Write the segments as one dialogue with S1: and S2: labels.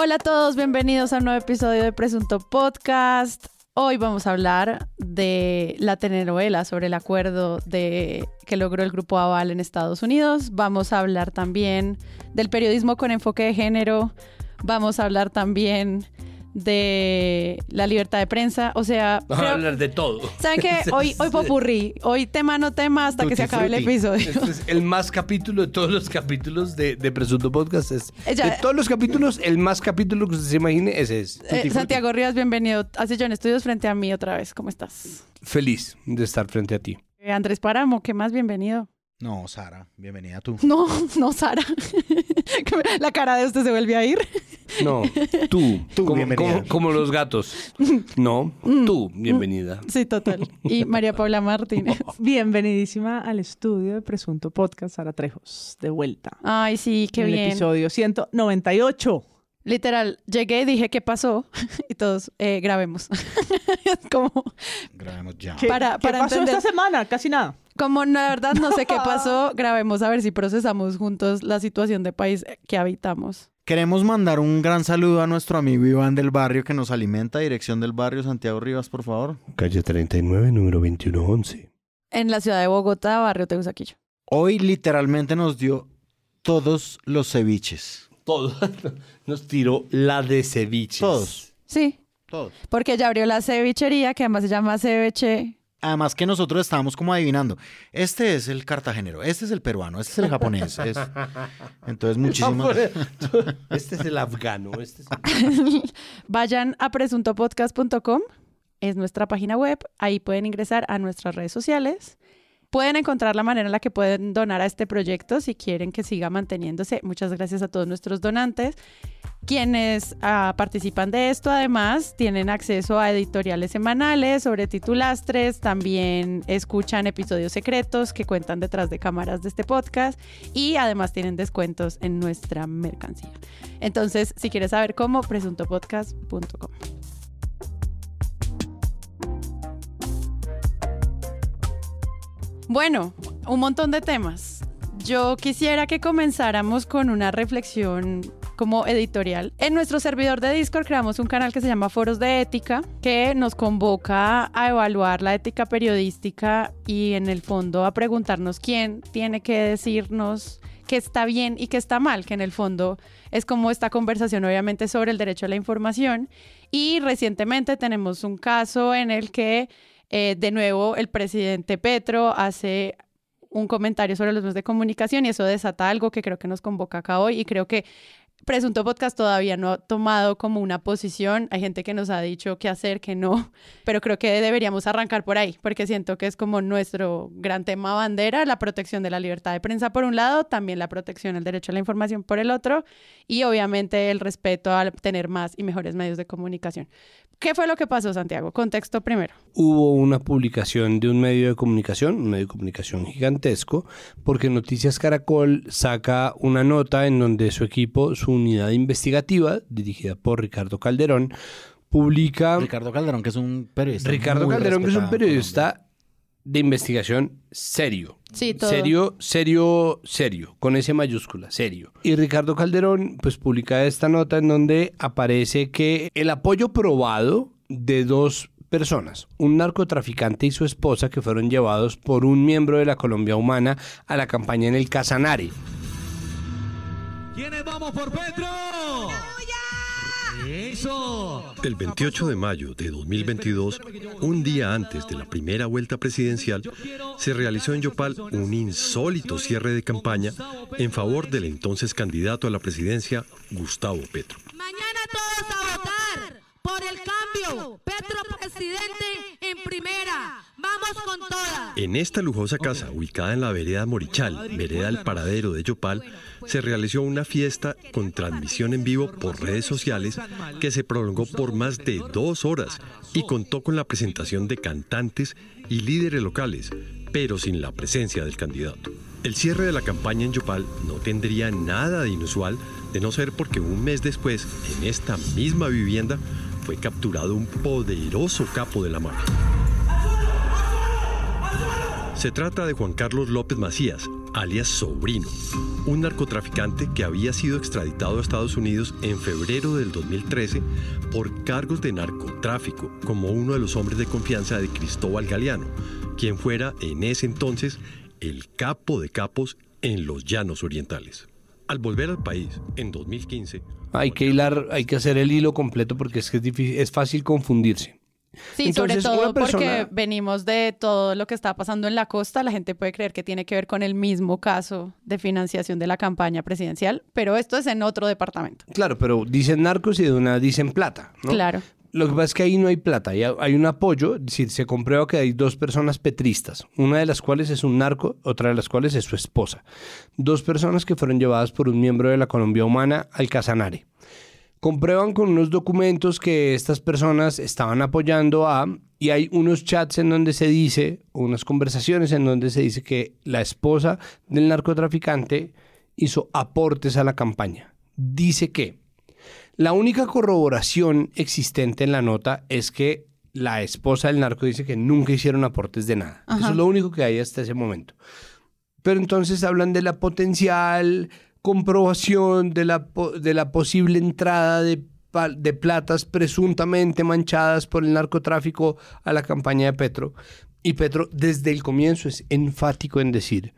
S1: Hola a todos, bienvenidos a un nuevo episodio de Presunto Podcast. Hoy vamos a hablar de la telenovela sobre el acuerdo que logró el Grupo Aval en Estados Unidos. Vamos a hablar también del periodismo con enfoque de género. Vamos a hablar también de la libertad de prensa. O sea,
S2: Vamos a hablar de todo.
S1: ¿saben qué? Hoy, hoy popurrí. Hoy tema no tema hasta que se acabe el episodio.
S2: Este es el más capítulo de todos los capítulos de, de Presunto Podcast. Es,
S1: Ya.
S2: de todos los capítulos, el más capítulo que usted se imagine, ese es.
S1: Eh. Santiago Rivas, bienvenido a Sillón Estudios frente a mí otra vez. ¿Cómo estás?
S2: Feliz de estar frente a ti.
S1: Eh, Andrés Páramo, ¿qué más? Bienvenido.
S3: No, Sara, bienvenida tú.
S1: No, no, Sara. La cara de usted se vuelve a ir.
S2: No, tú.
S3: Tú,
S2: como,
S3: bienvenida.
S2: como- como los gatos. No, tú, bienvenida.
S1: Sí, total. Y María Paula Martínez.
S4: Bienvenidísima al estudio de Presunto Podcast, Sara Trejos, de vuelta.
S1: Ay, sí, qué
S4: en el
S1: bien.
S4: episodio 198.
S1: Literal, llegué, dije, ¿qué pasó? Y todos, eh, grabemos. Es como,
S3: Grabemos ya.
S4: ¿Qué,
S1: Para-
S4: qué
S1: para
S4: pasó
S1: entender-
S4: esta semana? Casi nada.
S1: como la verdad no sé qué pasó, grabemos a ver si procesamos juntos la situación de país que habitamos.
S5: Queremos mandar un gran saludo a nuestro amigo Iván del Barrio que nos alimenta. Dirección del barrio, Santiago Rivas, por favor.
S2: Calle 39, número 2111.
S1: En la ciudad de Bogotá, barrio Teusaquillo.
S5: Hoy literalmente nos dio todos los ceviches.
S2: Todo. Nos tiró la de ceviches.
S5: Todos.
S1: Sí,
S5: Todos.
S1: porque ya abrió la cevichería, que además se llama Ceviche.
S5: Además que nosotros estábamos como adivinando. Este es el cartagenero, este es el peruano, este es el japonés. es- Entonces muchísimas...
S2: Este es el afgano. Este es...
S1: Vayan a presuntopodcast.com, es nuestra página web, ahí pueden ingresar a nuestras redes sociales. Pueden encontrar la manera en la que pueden donar a este proyecto si quieren que siga manteniéndose. Muchas gracias a todos nuestros donantes. Quienes ah, participan de esto, además, tienen acceso a editoriales semanales sobre titulastres, también escuchan episodios secretos que cuentan detrás de cámaras de este podcast y además tienen descuentos en nuestra mercancía. Entonces, si quieres saber cómo, presuntopodcast.com. Bueno, un montón de temas. Yo quisiera que comenzáramos con una reflexión como editorial. En nuestro servidor de Discord creamos un canal que se llama Foros de Ética, que nos convoca a evaluar la ética periodística y en el fondo a preguntarnos quién tiene que decirnos qué está bien y qué está mal, que en el fondo es como esta conversación obviamente sobre el derecho a la información. Y recientemente tenemos un caso en el que eh, de nuevo el presidente Petro hace un comentario sobre los medios de comunicación y eso desata algo que creo que nos convoca acá hoy y creo que Presunto Podcast todavía no ha tomado como una posición. Hay gente que nos ha dicho qué hacer, qué no, pero creo que deberíamos arrancar por ahí, porque siento que es como nuestro gran tema bandera, la protección de la libertad de prensa por un lado, también la protección del derecho a la información por el otro, y obviamente el respeto a tener más y mejores medios de comunicación. ¿Qué fue lo que pasó, Santiago? Contexto primero.
S2: Hubo una publicación de un medio de comunicación, un medio de comunicación gigantesco, porque Noticias Caracol saca una nota en donde su equipo, su unidad investigativa, dirigida por Ricardo Calderón, publica...
S5: Ricardo Calderón, que es un periodista.
S2: Ricardo
S5: muy
S2: Calderón, que es un periodista de investigación serio.
S1: Sí, todo.
S2: Serio, serio, serio, con ese mayúscula, serio. Y Ricardo Calderón, pues publica esta nota en donde aparece que el apoyo probado de dos personas, un narcotraficante y su esposa, que fueron llevados por un miembro de la Colombia Humana a la campaña en el Casanare.
S6: ¿Quiénes vamos por Petro? ¡Eso!
S7: El 28 de mayo de 2022, un día antes de la primera vuelta presidencial, se realizó en Yopal un insólito cierre de campaña en favor del entonces candidato a la presidencia, Gustavo Petro.
S8: Mañana todos a votar por el cambio. Petro presidente en primera. Vamos con todas.
S7: En esta lujosa casa, ubicada en la vereda Morichal, vereda El Paradero de Yopal, se realizó una fiesta con transmisión en vivo por redes sociales que se prolongó por más de dos horas y contó con la presentación de cantantes y líderes locales, pero sin la presencia del candidato. El cierre de la campaña en Yopal no tendría nada de inusual de no ser porque un mes después, en esta misma vivienda, fue capturado un poderoso capo de la mafia. Se trata de Juan Carlos López Macías, alias Sobrino, un narcotraficante que había sido extraditado a Estados Unidos en febrero del 2013 por cargos de narcotráfico como uno de los hombres de confianza de Cristóbal Galeano, quien fuera en ese entonces el capo de capos en los llanos orientales. Al volver al país en 2015,
S2: Hay que hilar, hay que hacer el hilo completo porque es que es, difícil, es fácil confundirse.
S1: Sí,
S2: Entonces,
S1: sobre todo porque venimos de todo lo que está pasando en la costa. La gente puede creer que tiene que ver con el mismo caso de financiación de la campaña presidencial, pero esto es en otro departamento.
S2: Claro, pero dicen narcos y de una dicen plata, ¿no?
S1: Claro.
S2: Lo que pasa es que ahí no hay plata, hay, un apoyo, decir, se comprueba que hay dos personas petristas, una de las cuales es un narco, otra de las cuales es su esposa. Dos personas que fueron llevadas por un miembro de la Colombia Humana al Casanare. Comprueban con unos documentos que estas personas estaban apoyando a, y hay unos chats en donde se dice, unas conversaciones en donde se dice que la esposa del narcotraficante hizo aportes a la campaña. Dice que la única corroboración existente en la nota es que la esposa del narco dice que nunca hicieron aportes de nada.
S1: Ajá.
S2: Eso es lo único que hay hasta ese momento. Pero entonces hablan de la potencial comprobación de la, de la posible entrada de, de platas presuntamente manchadas por el narcotráfico a la campaña de Petro. Y Petro desde el comienzo es enfático en decir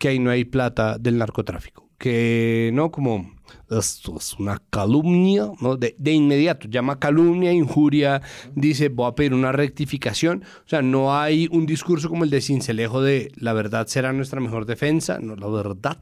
S2: que ahí no hay plata del narcotráfico. Que no como esto es una calumnia, ¿no? De, de inmediato llama calumnia, injuria, dice voy a pedir una rectificación. O sea, no hay un discurso como el de Cincelejo de la verdad será nuestra mejor defensa, no la verdad,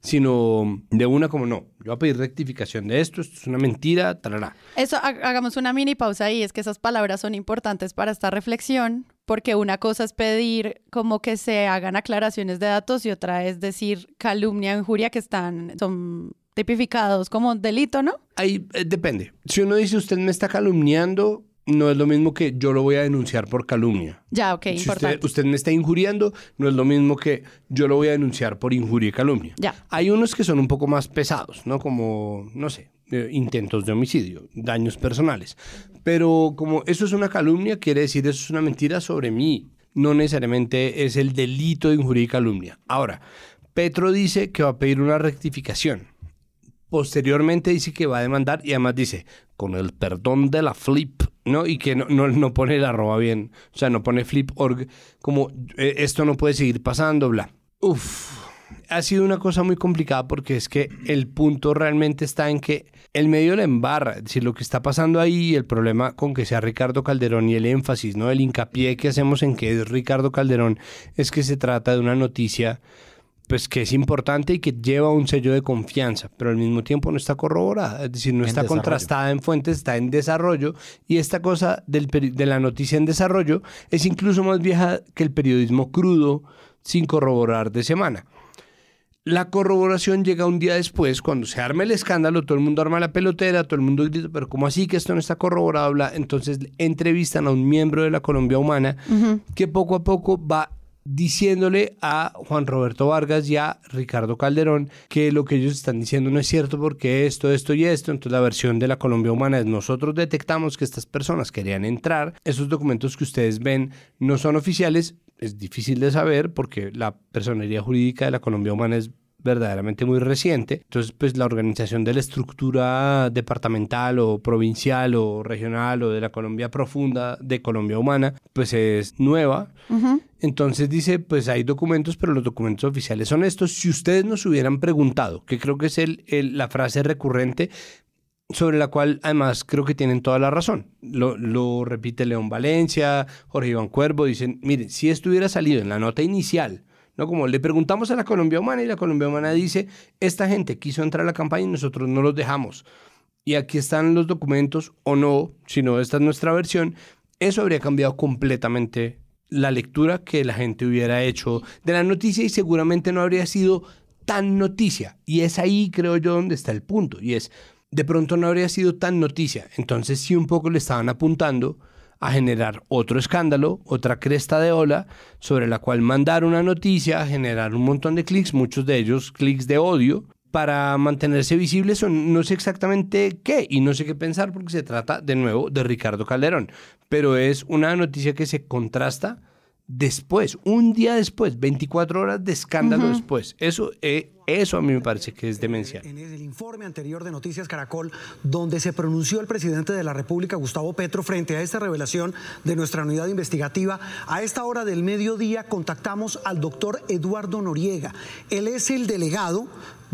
S2: sino de una como no, yo voy a pedir rectificación de esto, esto es una mentira, tarará.
S1: Eso, ha- hagamos una mini pausa ahí, es que esas palabras son importantes para esta reflexión, porque una cosa es pedir como que se hagan aclaraciones de datos y otra es decir calumnia injuria que están, son tipificados como delito, ¿no?
S2: Ahí eh, depende. Si uno dice usted me está calumniando, no es lo mismo que yo lo voy a denunciar por calumnia.
S1: Ya, ok,
S2: Si usted,
S1: importante.
S2: usted me está injuriando, no es lo mismo que yo lo voy a denunciar por injuria y calumnia.
S1: Ya.
S2: Hay unos que son un poco más pesados, ¿no? Como, no sé, eh, intentos de homicidio, daños personales. Pero como eso es una calumnia, quiere decir eso es una mentira sobre mí. No necesariamente es el delito de injuria y calumnia. Ahora, Petro dice que va a pedir una rectificación. Posteriormente dice que va a demandar y además dice, con el perdón de la flip, ¿no? Y que no, no, no pone el arroba bien, o sea, no pone flip.org, como eh, esto no puede seguir pasando, bla. Uf, ha sido una cosa muy complicada porque es que el punto realmente está en que el medio la embarra, es decir, lo que está pasando ahí, el problema con que sea Ricardo Calderón y el énfasis, ¿no? El hincapié que hacemos en que es Ricardo Calderón es que se trata de una noticia pues que es importante y que lleva un sello de confianza, pero al mismo tiempo no está corroborada, es decir, no
S5: En
S2: está
S5: desarrollo.
S2: contrastada en fuentes, está en desarrollo y esta cosa del de la noticia en desarrollo es incluso más vieja que el periodismo crudo sin corroborar de semana. La corroboración llega un día después, cuando se arma el escándalo, todo el mundo arma la pelotera, todo el mundo grita, pero ¿cómo así que esto no está corroborado? Entonces entrevistan a un miembro de la Colombia Humana que poco a poco va diciéndole a Juan Roberto Vargas y a Ricardo Calderón que lo que ellos están diciendo no es cierto porque esto, esto y esto. Entonces la versión de la Colombia Humana es nosotros detectamos que estas personas querían entrar. Esos documentos que ustedes ven no son oficiales. Es difícil de saber porque la personería jurídica de la Colombia Humana es verdaderamente muy reciente. Entonces, pues la organización de la estructura departamental o provincial o regional o de la Colombia profunda de Colombia Humana, pues es nueva. Entonces dice, pues hay documentos, pero los documentos oficiales son estos. Si ustedes nos hubieran preguntado, que creo que es el, el- la frase recurrente, sobre la cual además creo que tienen toda la razón. Lo, lo repite León Valencia, Jorge Iván Cuervo, dicen, miren, si esto hubiera salido en la nota inicial, ¿no? Como le preguntamos a la Colombia Humana y la Colombia Humana dice, esta gente quiso entrar a la campaña y nosotros no los dejamos. Y aquí están los documentos o no, si no, esta es nuestra versión, eso habría cambiado completamente la lectura que la gente hubiera hecho de la noticia y seguramente no habría sido tan noticia. Y es ahí, creo yo, donde está el punto. Y es, de pronto no habría sido tan noticia. Entonces sí un poco le estaban apuntando a generar otro escándalo, otra cresta de ola, sobre la cual mandar una noticia, generar un montón de clics, muchos de ellos clics de odio, para mantenerse visibles o no sé exactamente qué y no sé qué pensar porque se trata de nuevo de Ricardo Calderón, pero es una noticia que se contrasta después, un día después, 24 horas de escándalo después. Eso, eh, eso a mí me parece que es demencial.
S9: En el informe anterior de Noticias Caracol, donde se pronunció el presidente de la República, Gustavo Petro, frente a esta revelación de nuestra unidad investigativa, a esta hora del mediodía contactamos al doctor Eduardo Noriega. Él es el delegado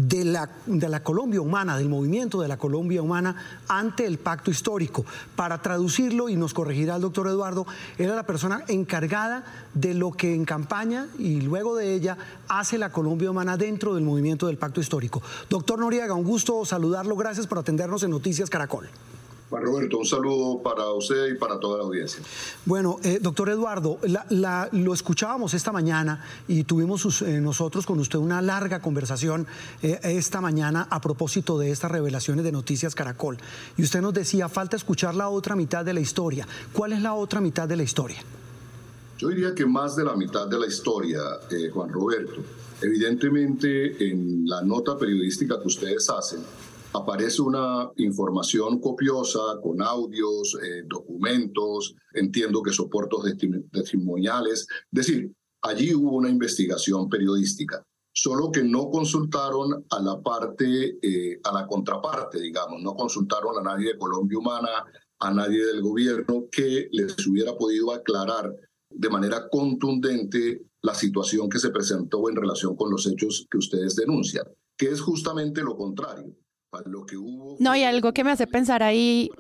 S9: de la, de la Colombia Humana, del movimiento de la Colombia Humana ante el pacto histórico. Para traducirlo, y nos corregirá el doctor Eduardo, era la persona encargada de lo que en campaña y luego de ella hace la Colombia Humana dentro del movimiento del pacto histórico. Doctor Noriega, un gusto saludarlo. Gracias por atendernos en Noticias Caracol.
S10: Juan Roberto, un saludo para usted y para toda la audiencia.
S9: Bueno, eh, doctor Eduardo, la- la- lo escuchábamos esta mañana y tuvimos sus- eh, nosotros con usted una larga conversación eh, esta mañana a propósito de estas revelaciones de Noticias Caracol. Y usted nos decía, falta escuchar la otra mitad de la historia. ¿Cuál es la otra mitad de la historia?
S10: Yo diría que más de la mitad de la historia, Juan Roberto. Evidentemente, en la nota periodística que ustedes hacen, aparece una información copiosa con audios, eh, documentos, entiendo que soportos testi- testimoniales. Es decir, allí hubo una investigación periodística, solo que no consultaron a la parte, eh, a la contraparte, digamos, no consultaron a nadie de Colombia Humana, a nadie del gobierno que les hubiera podido aclarar de manera contundente la situación que se presentó en relación con los hechos que ustedes denuncian, que es justamente lo contrario. Lo que hubo
S1: No, y algo que me hace pensar ahí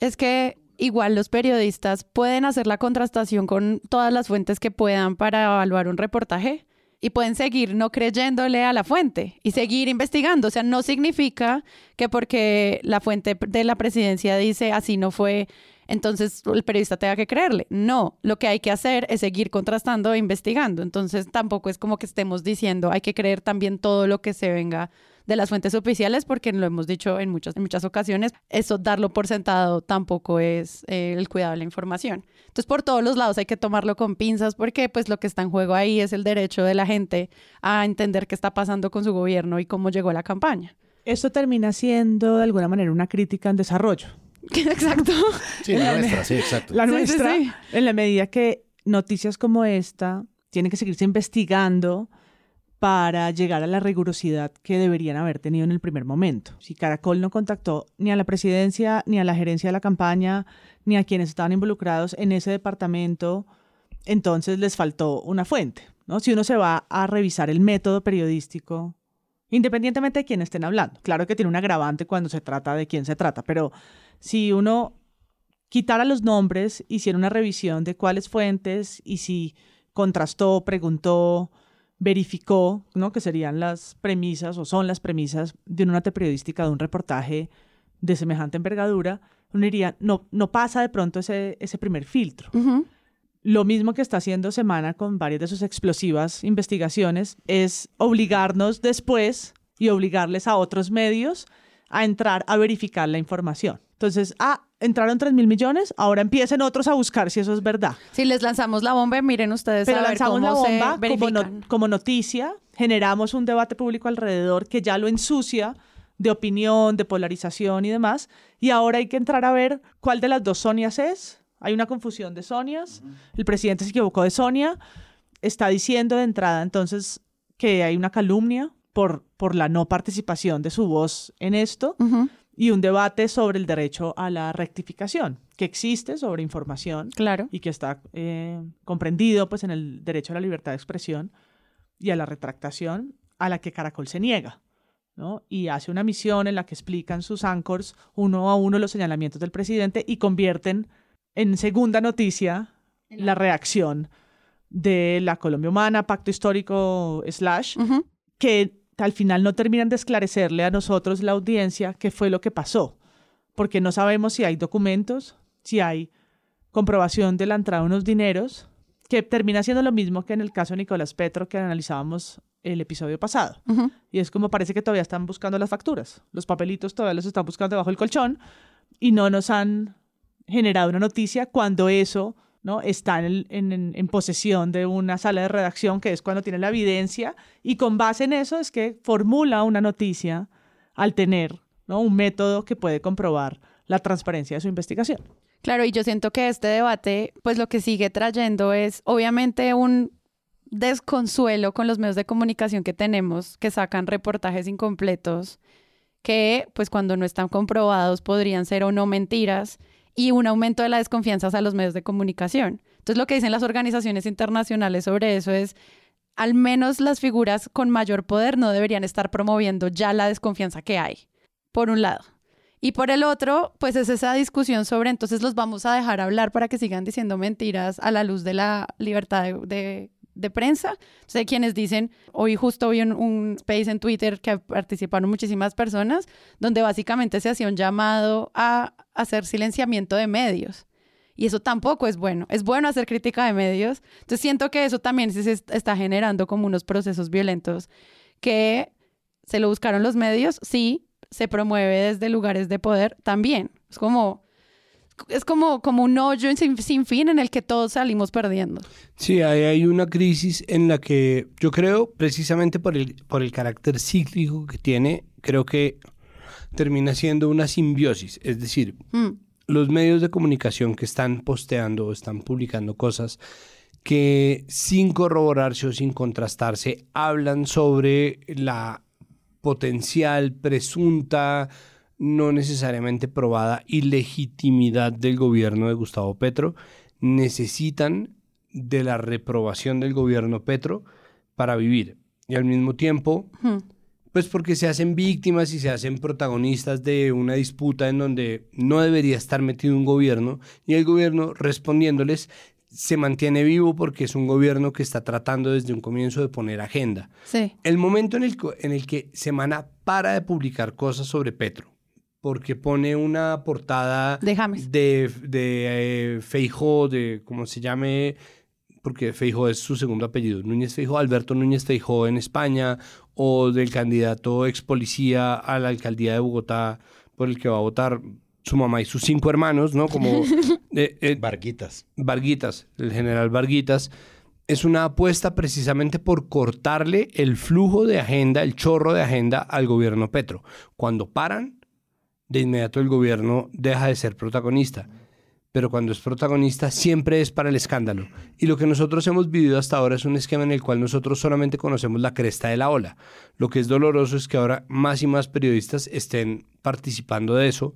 S1: es que igual los periodistas pueden hacer la contrastación con todas las fuentes que puedan para evaluar un reportaje y pueden seguir no creyéndole a la fuente y seguir investigando. O sea, no significa que porque la fuente de la presidencia dice así no fue, entonces el periodista tenga que creerle. No, lo que hay que hacer es seguir contrastando e investigando. Entonces tampoco es como que estemos diciendo hay que creer también todo lo que se venga de las fuentes oficiales, porque lo hemos dicho en muchas, en muchas ocasiones, eso darlo por sentado tampoco es eh, el cuidado de la información. Entonces, por todos los lados hay que tomarlo con pinzas, porque pues lo que está en juego ahí es el derecho de la gente a entender qué está pasando con su gobierno y cómo llegó la campaña.
S4: Esto termina siendo de alguna manera una crítica en desarrollo.
S1: Exacto.
S5: Sí, la nuestra, sí, exacto.
S4: La
S1: Sí, sí,
S4: nuestra,
S1: sí.
S4: en la medida que noticias como esta tienen que seguirse investigando para llegar a la rigurosidad que deberían haber tenido en el primer momento. Si Caracol no contactó ni a la presidencia, ni a la gerencia de la campaña, ni a quienes estaban involucrados en ese departamento, entonces les faltó una fuente. ¿no? Si uno se va a revisar el método periodístico, independientemente de quién estén hablando, claro que tiene un agravante cuando se trata de quién se trata, pero si uno quitara los nombres, hiciera una revisión de cuáles fuentes y si contrastó, preguntó, verificó, ¿no? que serían las premisas o son las premisas de una nota periodística, de un reportaje de semejante envergadura, uno diría, no, no pasa de pronto ese, ese primer filtro. Lo mismo que está haciendo Semana con varias de sus explosivas investigaciones es obligarnos después y obligarles a otros medios a entrar a verificar la información. Entonces, ah, entraron 3 mil millones, ahora empiecen otros a buscar si eso es verdad.
S1: Si les lanzamos la bomba, miren ustedes
S4: Pero
S1: a ver
S4: lanzamos la
S1: cómo se
S4: bomba como, no- como noticia, generamos un debate público alrededor que ya lo ensucia de opinión, de polarización y demás, y ahora hay que entrar a ver cuál de las dos Sonias es. Hay una confusión de Sonias, el presidente se equivocó de Sonia, está diciendo de entrada entonces que hay una calumnia por, por la no participación de su voz en esto
S1: Ujú,
S4: y un debate sobre el derecho a la rectificación que existe sobre información
S1: Claro.
S4: y que está eh, comprendido pues en el derecho a la libertad de expresión y a la retractación a la que Caracol se niega. ¿no? Y hace una misión en la que explican sus anchors uno a uno los señalamientos del presidente y convierten en segunda noticia la reacción de la Colombia Humana, Pacto Histórico slash, que al final no terminan de esclarecerle a nosotros, la audiencia, qué fue lo que pasó, porque no sabemos si hay documentos, si hay comprobación de la entrada de unos dineros, que termina siendo lo mismo que en el caso de Nicolás Petro que analizábamos el episodio pasado. Y es como parece que todavía están buscando las facturas. Los papelitos todavía los están buscando debajo del colchón y no nos han generado una noticia cuando eso ¿no? está en, posesión de una sala de redacción, que es cuando tiene la evidencia, y con base en eso es que formula una noticia al tener ¿no? un método que puede comprobar la transparencia de su investigación.
S1: Claro, y yo siento que este debate, pues lo que sigue trayendo es obviamente un desconsuelo con los medios de comunicación que tenemos, que sacan reportajes incompletos, que pues cuando no están comprobados podrían ser o no mentiras, y un aumento de la desconfianza a los medios de comunicación. Entonces lo que dicen las organizaciones internacionales sobre eso es, al menos las figuras con mayor poder no deberían estar promoviendo ya la desconfianza que hay, por un lado. Y por el otro, pues es esa discusión sobre entonces los vamos a dejar hablar para que sigan diciendo mentiras a la luz de la libertad de, de, de prensa. Sé quienes dicen, hoy justo vi un, un, space en Twitter que participaron muchísimas personas, donde básicamente se hacía un llamado a hacer silenciamiento de medios. Y eso tampoco es bueno. Es bueno hacer crítica de medios. Entonces siento que eso también se está generando como unos procesos violentos que se lo buscaron los medios, sí, se promueve desde lugares de poder también. Es como, es como, como un hoyo sin, sin, fin en el que todos salimos perdiendo.
S2: Sí, hay, hay, una crisis en la que yo creo, precisamente por el, por el carácter cíclico que tiene, creo que termina siendo una simbiosis. Es decir, mm. los medios de comunicación que están posteando o están publicando cosas que sin corroborarse o sin contrastarse hablan sobre la potencial, presunta, no necesariamente probada ilegitimidad del gobierno de Gustavo Petro, necesitan de la reprobación del gobierno Petro para vivir. Y al mismo tiempo, pues porque se hacen víctimas y se hacen protagonistas de una disputa en donde no debería estar metido un gobierno y el gobierno respondiéndoles se mantiene vivo porque es un gobierno que está tratando desde un comienzo de poner agenda.
S1: Sí.
S2: El momento en el, en el que Semana para de publicar cosas sobre Petro, porque pone una portada
S1: de James.
S2: de, de eh, Feijó, de cómo se llame, porque Feijó es su segundo apellido, Núñez Feijó, Alberto Núñez Feijó en España, o del candidato ex policía a la alcaldía de Bogotá por el que va a votar su mamá y sus cinco hermanos, ¿no? Como...
S5: Eh, eh, Varguitas.
S2: Varguitas, el general Varguitas. Es una apuesta precisamente por cortarle el flujo de agenda, el chorro de agenda al gobierno Petro. Cuando paran, de inmediato el gobierno deja de ser protagonista. Pero cuando es protagonista siempre es para el escándalo. Y lo que nosotros hemos vivido hasta ahora es un esquema en el cual nosotros solamente conocemos la cresta de la ola. Lo que es doloroso es que ahora más y más periodistas estén participando de eso,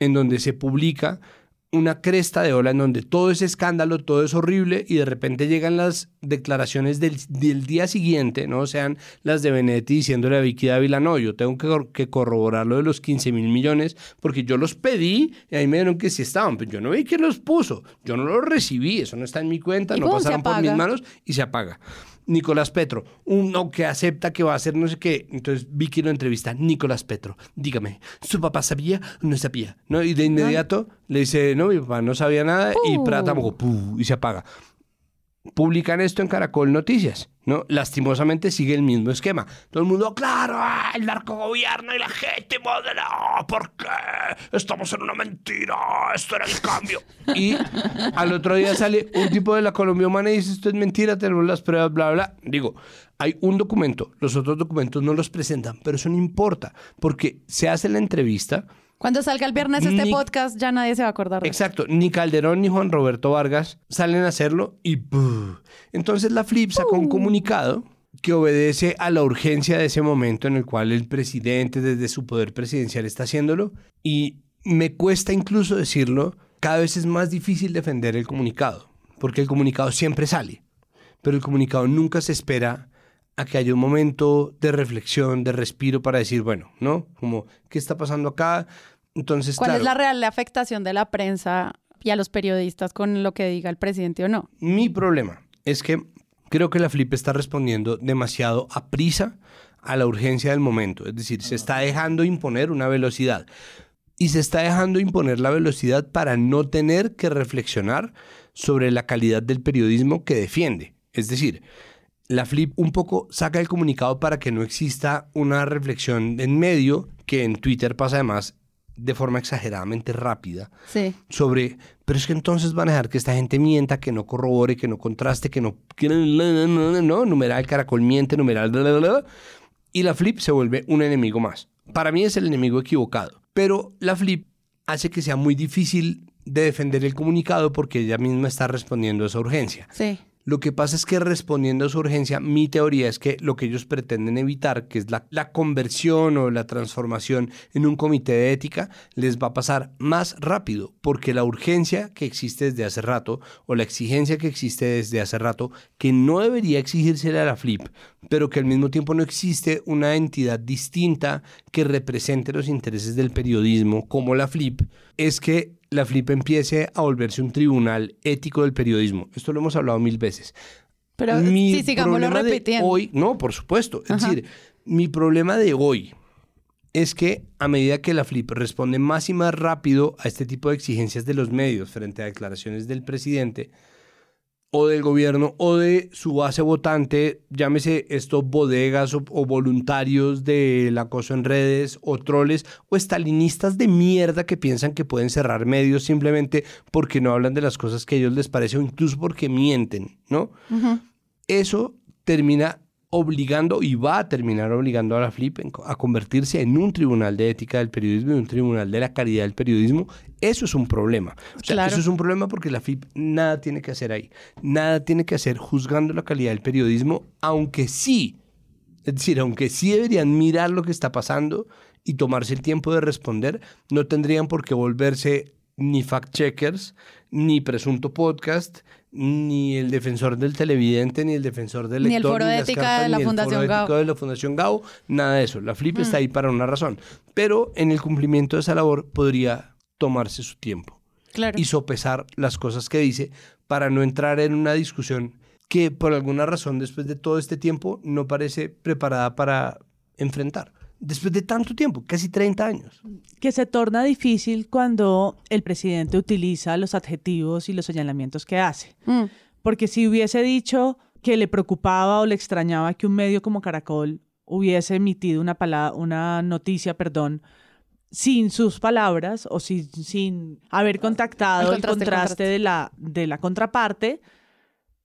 S2: en donde se publica una cresta de ola en donde todo es escándalo, todo es horrible y de repente llegan las declaraciones del, del día siguiente, no sean las de Benetti diciéndole a Vicky Dávila, no, yo tengo que, que, corroborar lo de los 15 mil millones porque yo los pedí y ahí me dieron que sí estaban, pero yo no vi quién los puso, yo no los recibí, eso no está en mi cuenta, no pasaron por mis manos y se apaga. Nicolás Petro, uno que acepta que va a hacer no sé qué. Entonces Vicky lo entrevista, Nicolás Petro, dígame, ¿su papá sabía o no sabía? ¿No? Y de inmediato le dice, no, mi papá no sabía nada y Prata y se apaga. Publican esto en Caracol Noticias, ¿no? Lastimosamente sigue el mismo esquema. Todo el mundo, claro, ah, el narcogobierno ilegítimo, de no, ¿por qué? Estamos en una mentira, esto era el cambio. Y al otro día sale un tipo de la Colombia Humana y dice, esto es mentira, tenemos las pruebas, bla, bla. Digo, hay un documento, los otros documentos no los presentan, pero eso no importa, porque se hace la entrevista
S1: cuando salga el viernes este podcast, ya nadie se va a acordar de
S2: Exacto. Ni Calderón ni Juan Roberto Vargas salen a hacerlo y Entonces la Flip sacó un comunicado que obedece a la urgencia de ese momento en el cual el presidente desde su poder presidencial está haciéndolo y me cuesta incluso decirlo, cada vez es más difícil defender el comunicado, porque el comunicado siempre sale, pero el comunicado nunca se espera a que haya un momento de reflexión, de respiro para decir, bueno, ¿no? Como, ¿qué está pasando acá? Entonces,
S1: ¿Cuál es la real afectación de la prensa y a los periodistas con lo que diga el presidente o no?
S2: Mi problema es que creo que la FLIP está respondiendo demasiado a prisa a la urgencia del momento. Es decir, se está dejando imponer una velocidad. Y se está dejando imponer la velocidad para no tener que reflexionar sobre la calidad del periodismo que defiende. Es decir, la Flip un poco saca el comunicado para que no exista una reflexión en medio, que en Twitter pasa además de forma exageradamente rápida,
S1: sí.
S2: sobre, pero es que entonces van a dejar que esta gente mienta, que no corrobore, que no contraste, que no, no, numeral caracol miente, numeral, y la Flip se vuelve un enemigo más. Para mí es el enemigo equivocado, pero la Flip hace que sea muy difícil de defender el comunicado porque ella misma está respondiendo a esa urgencia.
S1: Sí.
S2: Lo que pasa es que respondiendo a su urgencia, mi teoría es que lo que ellos pretenden evitar, que es la, la, conversión o la transformación en un comité de ética, les va a pasar más rápido, porque la urgencia que existe desde hace rato, o la exigencia que existe desde hace rato, que no debería exigírsele a la FLIP, pero que al mismo tiempo no existe una entidad distinta que represente los intereses del periodismo como la FLIP, es que la FLIP empiece a volverse un tribunal ético del periodismo. Esto lo hemos hablado mil veces.
S1: Pero sí, sigámoslo repitiendo.
S2: Hoy, no, por supuesto. Es decir, mi problema de hoy es que a medida que la FLIP responde más y más rápido a este tipo de exigencias de los medios frente a declaraciones del presidente, o del gobierno o de su base votante, llámese estos bodegas o, o, voluntarios del acoso en redes o troles o estalinistas de mierda que piensan que pueden cerrar medios simplemente porque no hablan de las cosas que a ellos les parece o incluso porque mienten, ¿no? Uh -huh. Eso termina obligando y va a terminar obligando a la FLIP a convertirse en un tribunal de ética del periodismo y un tribunal de la calidad del periodismo. Eso es un problema. O sea, claro. eso es un problema porque la FLIP nada tiene que hacer ahí. Nada tiene que hacer juzgando la calidad del periodismo, aunque sí, es decir, aunque sí deberían mirar lo que está pasando y tomarse el tiempo de responder, no tendrían por qué volverse ni fact-checkers, ni presunto podcast, ni el defensor del televidente, ni el defensor del lector,
S1: ni el foro de ética de la Fundación Gao.
S2: de la Fundación Gao, nada de eso. La FLIP mm. está ahí para una razón, pero en el cumplimiento de esa labor podría tomarse su tiempo
S1: claro.
S2: y sopesar las cosas que dice para no entrar en una discusión que por alguna razón después de todo este tiempo no parece preparada para enfrentar después de tanto tiempo, casi 30 años.
S4: Que se torna difícil cuando el presidente utiliza los adjetivos y los señalamientos que hace. Mm. Porque si hubiese dicho que le preocupaba o le extrañaba que un medio como Caracol hubiese emitido una, palabra, una noticia, perdón, sin sus palabras o sin, sin haber contactado el contraste, el contraste de, la, de la contraparte,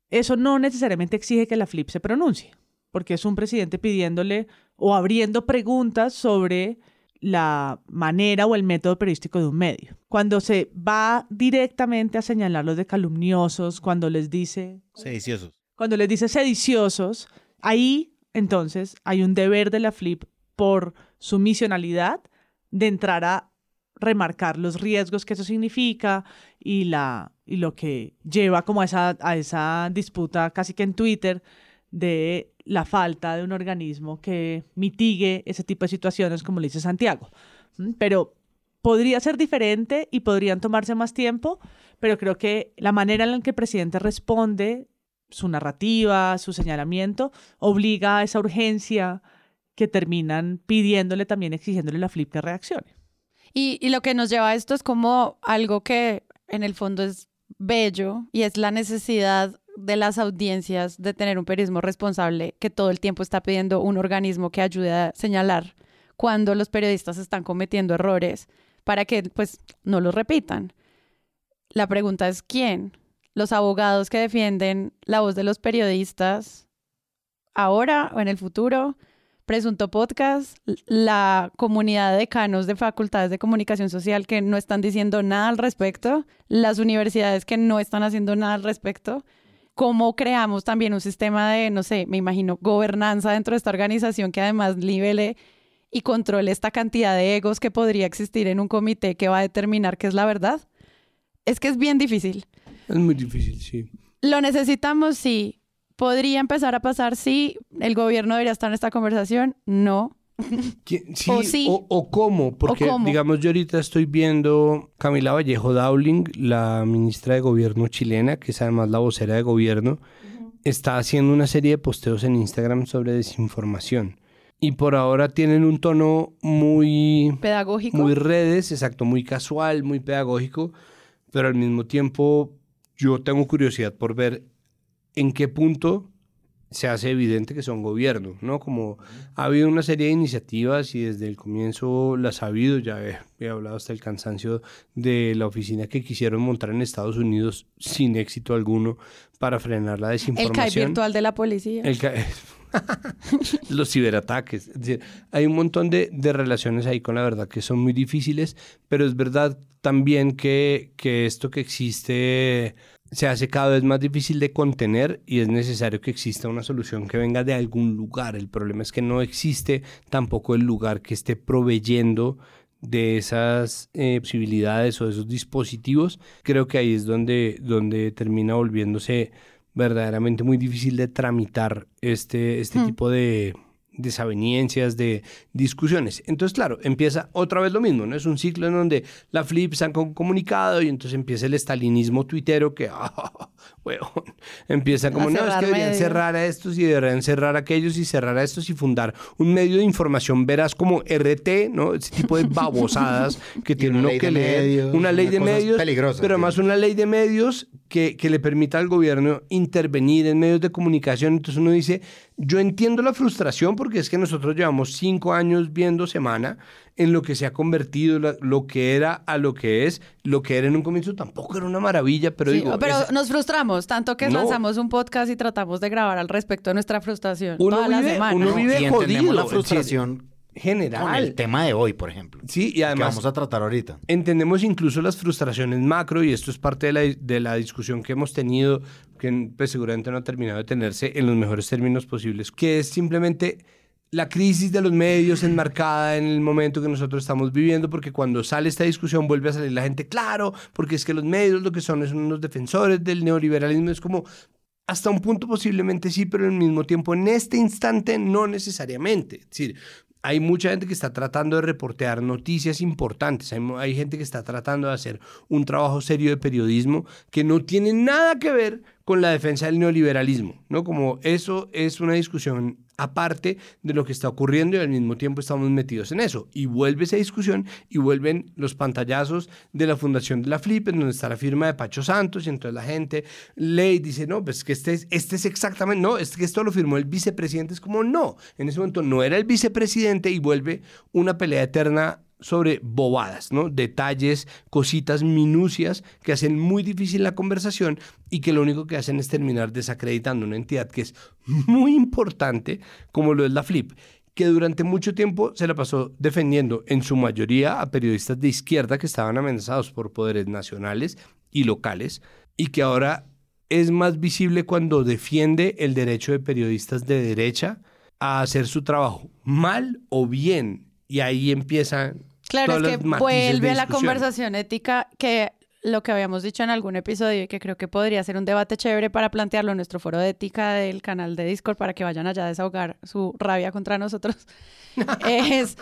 S4: eso no necesariamente exige que la FLIP se pronuncie, porque es un presidente pidiéndole o abriendo preguntas sobre la manera o el método periodístico de un medio. Cuando se va directamente a señalarlos de calumniosos, cuando les dice...
S5: Sediciosos.
S4: Cuando les dice sediciosos, ahí entonces hay un deber de la FLIP por su misionalidad de entrar a remarcar los riesgos que eso significa y, la, y lo que lleva como a esa, a esa disputa casi que en Twitter de la falta de un organismo que mitigue ese tipo de situaciones, como le dice Santiago. ¿Mm? Pero podría ser diferente y podrían tomarse más tiempo, pero creo que la manera en la que el presidente responde, su narrativa, su señalamiento, obliga a esa urgencia que terminan pidiéndole también, exigiéndole la flip que reaccione.
S1: Y, y lo que nos lleva a esto es como algo que en el fondo es bello y es la necesidad de las audiencias de tener un periodismo responsable que todo el tiempo está pidiendo un organismo que ayude a señalar cuando los periodistas están cometiendo errores para que pues no los repitan. La pregunta es quién? Los abogados que defienden la voz de los periodistas ahora o en el futuro, Presunto Podcast, la comunidad de decanos de facultades de comunicación social que no están diciendo nada al respecto, las universidades que no están haciendo nada al respecto cómo creamos también un sistema de, no sé, me imagino, gobernanza dentro de esta organización que además nivele y controle esta cantidad de egos que podría existir en un comité que va a determinar qué es la verdad. Es que es bien difícil.
S2: Es muy difícil, sí.
S1: Lo necesitamos, sí. ¿Podría empezar a pasar si el gobierno debería estar en esta conversación? No.
S2: Sí, o, sí. O, o, cómo, porque
S1: ¿O cómo?
S2: digamos yo ahorita estoy viendo Camila Vallejo Dowling, la ministra de gobierno chilena, que es además la vocera de gobierno, uh -huh. está haciendo una serie de posteos en Instagram sobre desinformación. Y por ahora tienen un tono muy...
S1: Pedagógico.
S2: Muy redes, exacto, muy casual, muy pedagógico, pero al mismo tiempo yo tengo curiosidad por ver en qué punto se hace evidente que son gobierno, ¿no? Como ha habido una serie de iniciativas y desde el comienzo las ha habido, ya he, he, hablado hasta el cansancio de la oficina que quisieron montar en Estados Unidos sin éxito alguno para frenar la desinformación.
S1: El CAI virtual de la policía.
S2: El CAI... los ciberataques. Es decir, hay un montón de, de relaciones ahí con la verdad que son muy difíciles, pero es verdad también que, que esto que existe se hace cada vez más difícil de contener y es necesario que exista una solución que venga de algún lugar. El problema es que no existe tampoco el lugar que esté proveyendo de esas eh, posibilidades o de esos dispositivos. Creo que ahí es donde, donde termina volviéndose verdaderamente muy difícil de tramitar este, este tipo de desavenencias, de discusiones. Entonces, claro, empieza otra vez lo mismo, ¿no? Es un ciclo en donde la flip saca un comunicado y entonces empieza el estalinismo tuitero que, ah, huevón, empieza como, no, es que deberían cerrar a estos y deberían cerrar a aquellos y cerrar a estos y fundar un medio de información veraz como RT, ¿no? Ese tipo de babosadas que tiene uno que leer,
S5: medios,
S2: una ley
S5: una
S2: de medios,
S5: peligrosa,
S2: pero además una ley de medios que, que le permita al gobierno intervenir en medios de comunicación. Entonces uno dice, yo entiendo la frustración porque es que nosotros llevamos cinco años viendo semana en lo que se ha convertido, la- lo que era a lo que es, lo que era en un comienzo tampoco era una maravilla, pero
S1: Sí,
S2: digo,
S1: pero
S2: es-
S1: nos frustramos tanto que
S2: No.
S1: lanzamos un podcast y tratamos de grabar al respecto de nuestra frustración
S2: Uno
S1: toda la
S2: vive-
S1: semana.
S2: uno vive
S5: y entendemos
S2: jodido,
S5: la frustración
S2: general.
S5: con el tema de hoy, por ejemplo.
S2: Sí, y
S5: que
S2: además
S5: vamos a tratar ahorita.
S2: entendemos incluso las frustraciones macro y esto es parte de la, de la discusión que hemos tenido, que pues, seguramente no ha terminado de tenerse en los mejores términos posibles, que es simplemente la crisis de los medios enmarcada en el momento que nosotros estamos viviendo, porque cuando sale esta discusión vuelve a salir la gente, claro, porque es que los medios lo que son es unos defensores del neoliberalismo, es como... Hasta un punto posiblemente sí, pero al mismo tiempo en este instante no necesariamente. Es decir, hay mucha gente que está tratando de reportear noticias importantes, hay, hay gente que está tratando de hacer un trabajo serio de periodismo que no tiene nada que ver con la defensa del neoliberalismo, ¿no? Como eso es una discusión aparte de lo que está ocurriendo y al mismo tiempo estamos metidos en eso. Y vuelve esa discusión y vuelven los pantallazos de la fundación de la FLIP, en donde está la firma de Pacho Santos, y entonces la gente lee y dice, no, pues que este es, este es exactamente, no, es que esto lo firmó el vicepresidente, es como, no, en ese momento no era el vicepresidente y vuelve una pelea eterna sobre bobadas, ¿no? Detalles, cositas, minucias que hacen muy difícil la conversación y que lo único que hacen es terminar desacreditando una entidad que es muy importante como lo es la FLIP que durante mucho tiempo se la pasó defendiendo en su mayoría a periodistas de izquierda que estaban amenazados por poderes nacionales y locales y que ahora es más visible cuando defiende el derecho de periodistas de derecha a hacer su trabajo, mal o bien. Y ahí empiezan
S1: Claro, es que vuelve a la conversación ética que lo que habíamos dicho en algún episodio y que creo que podría ser un debate chévere para plantearlo en nuestro foro de ética del canal de Discord para que vayan allá a desahogar su rabia contra nosotros. es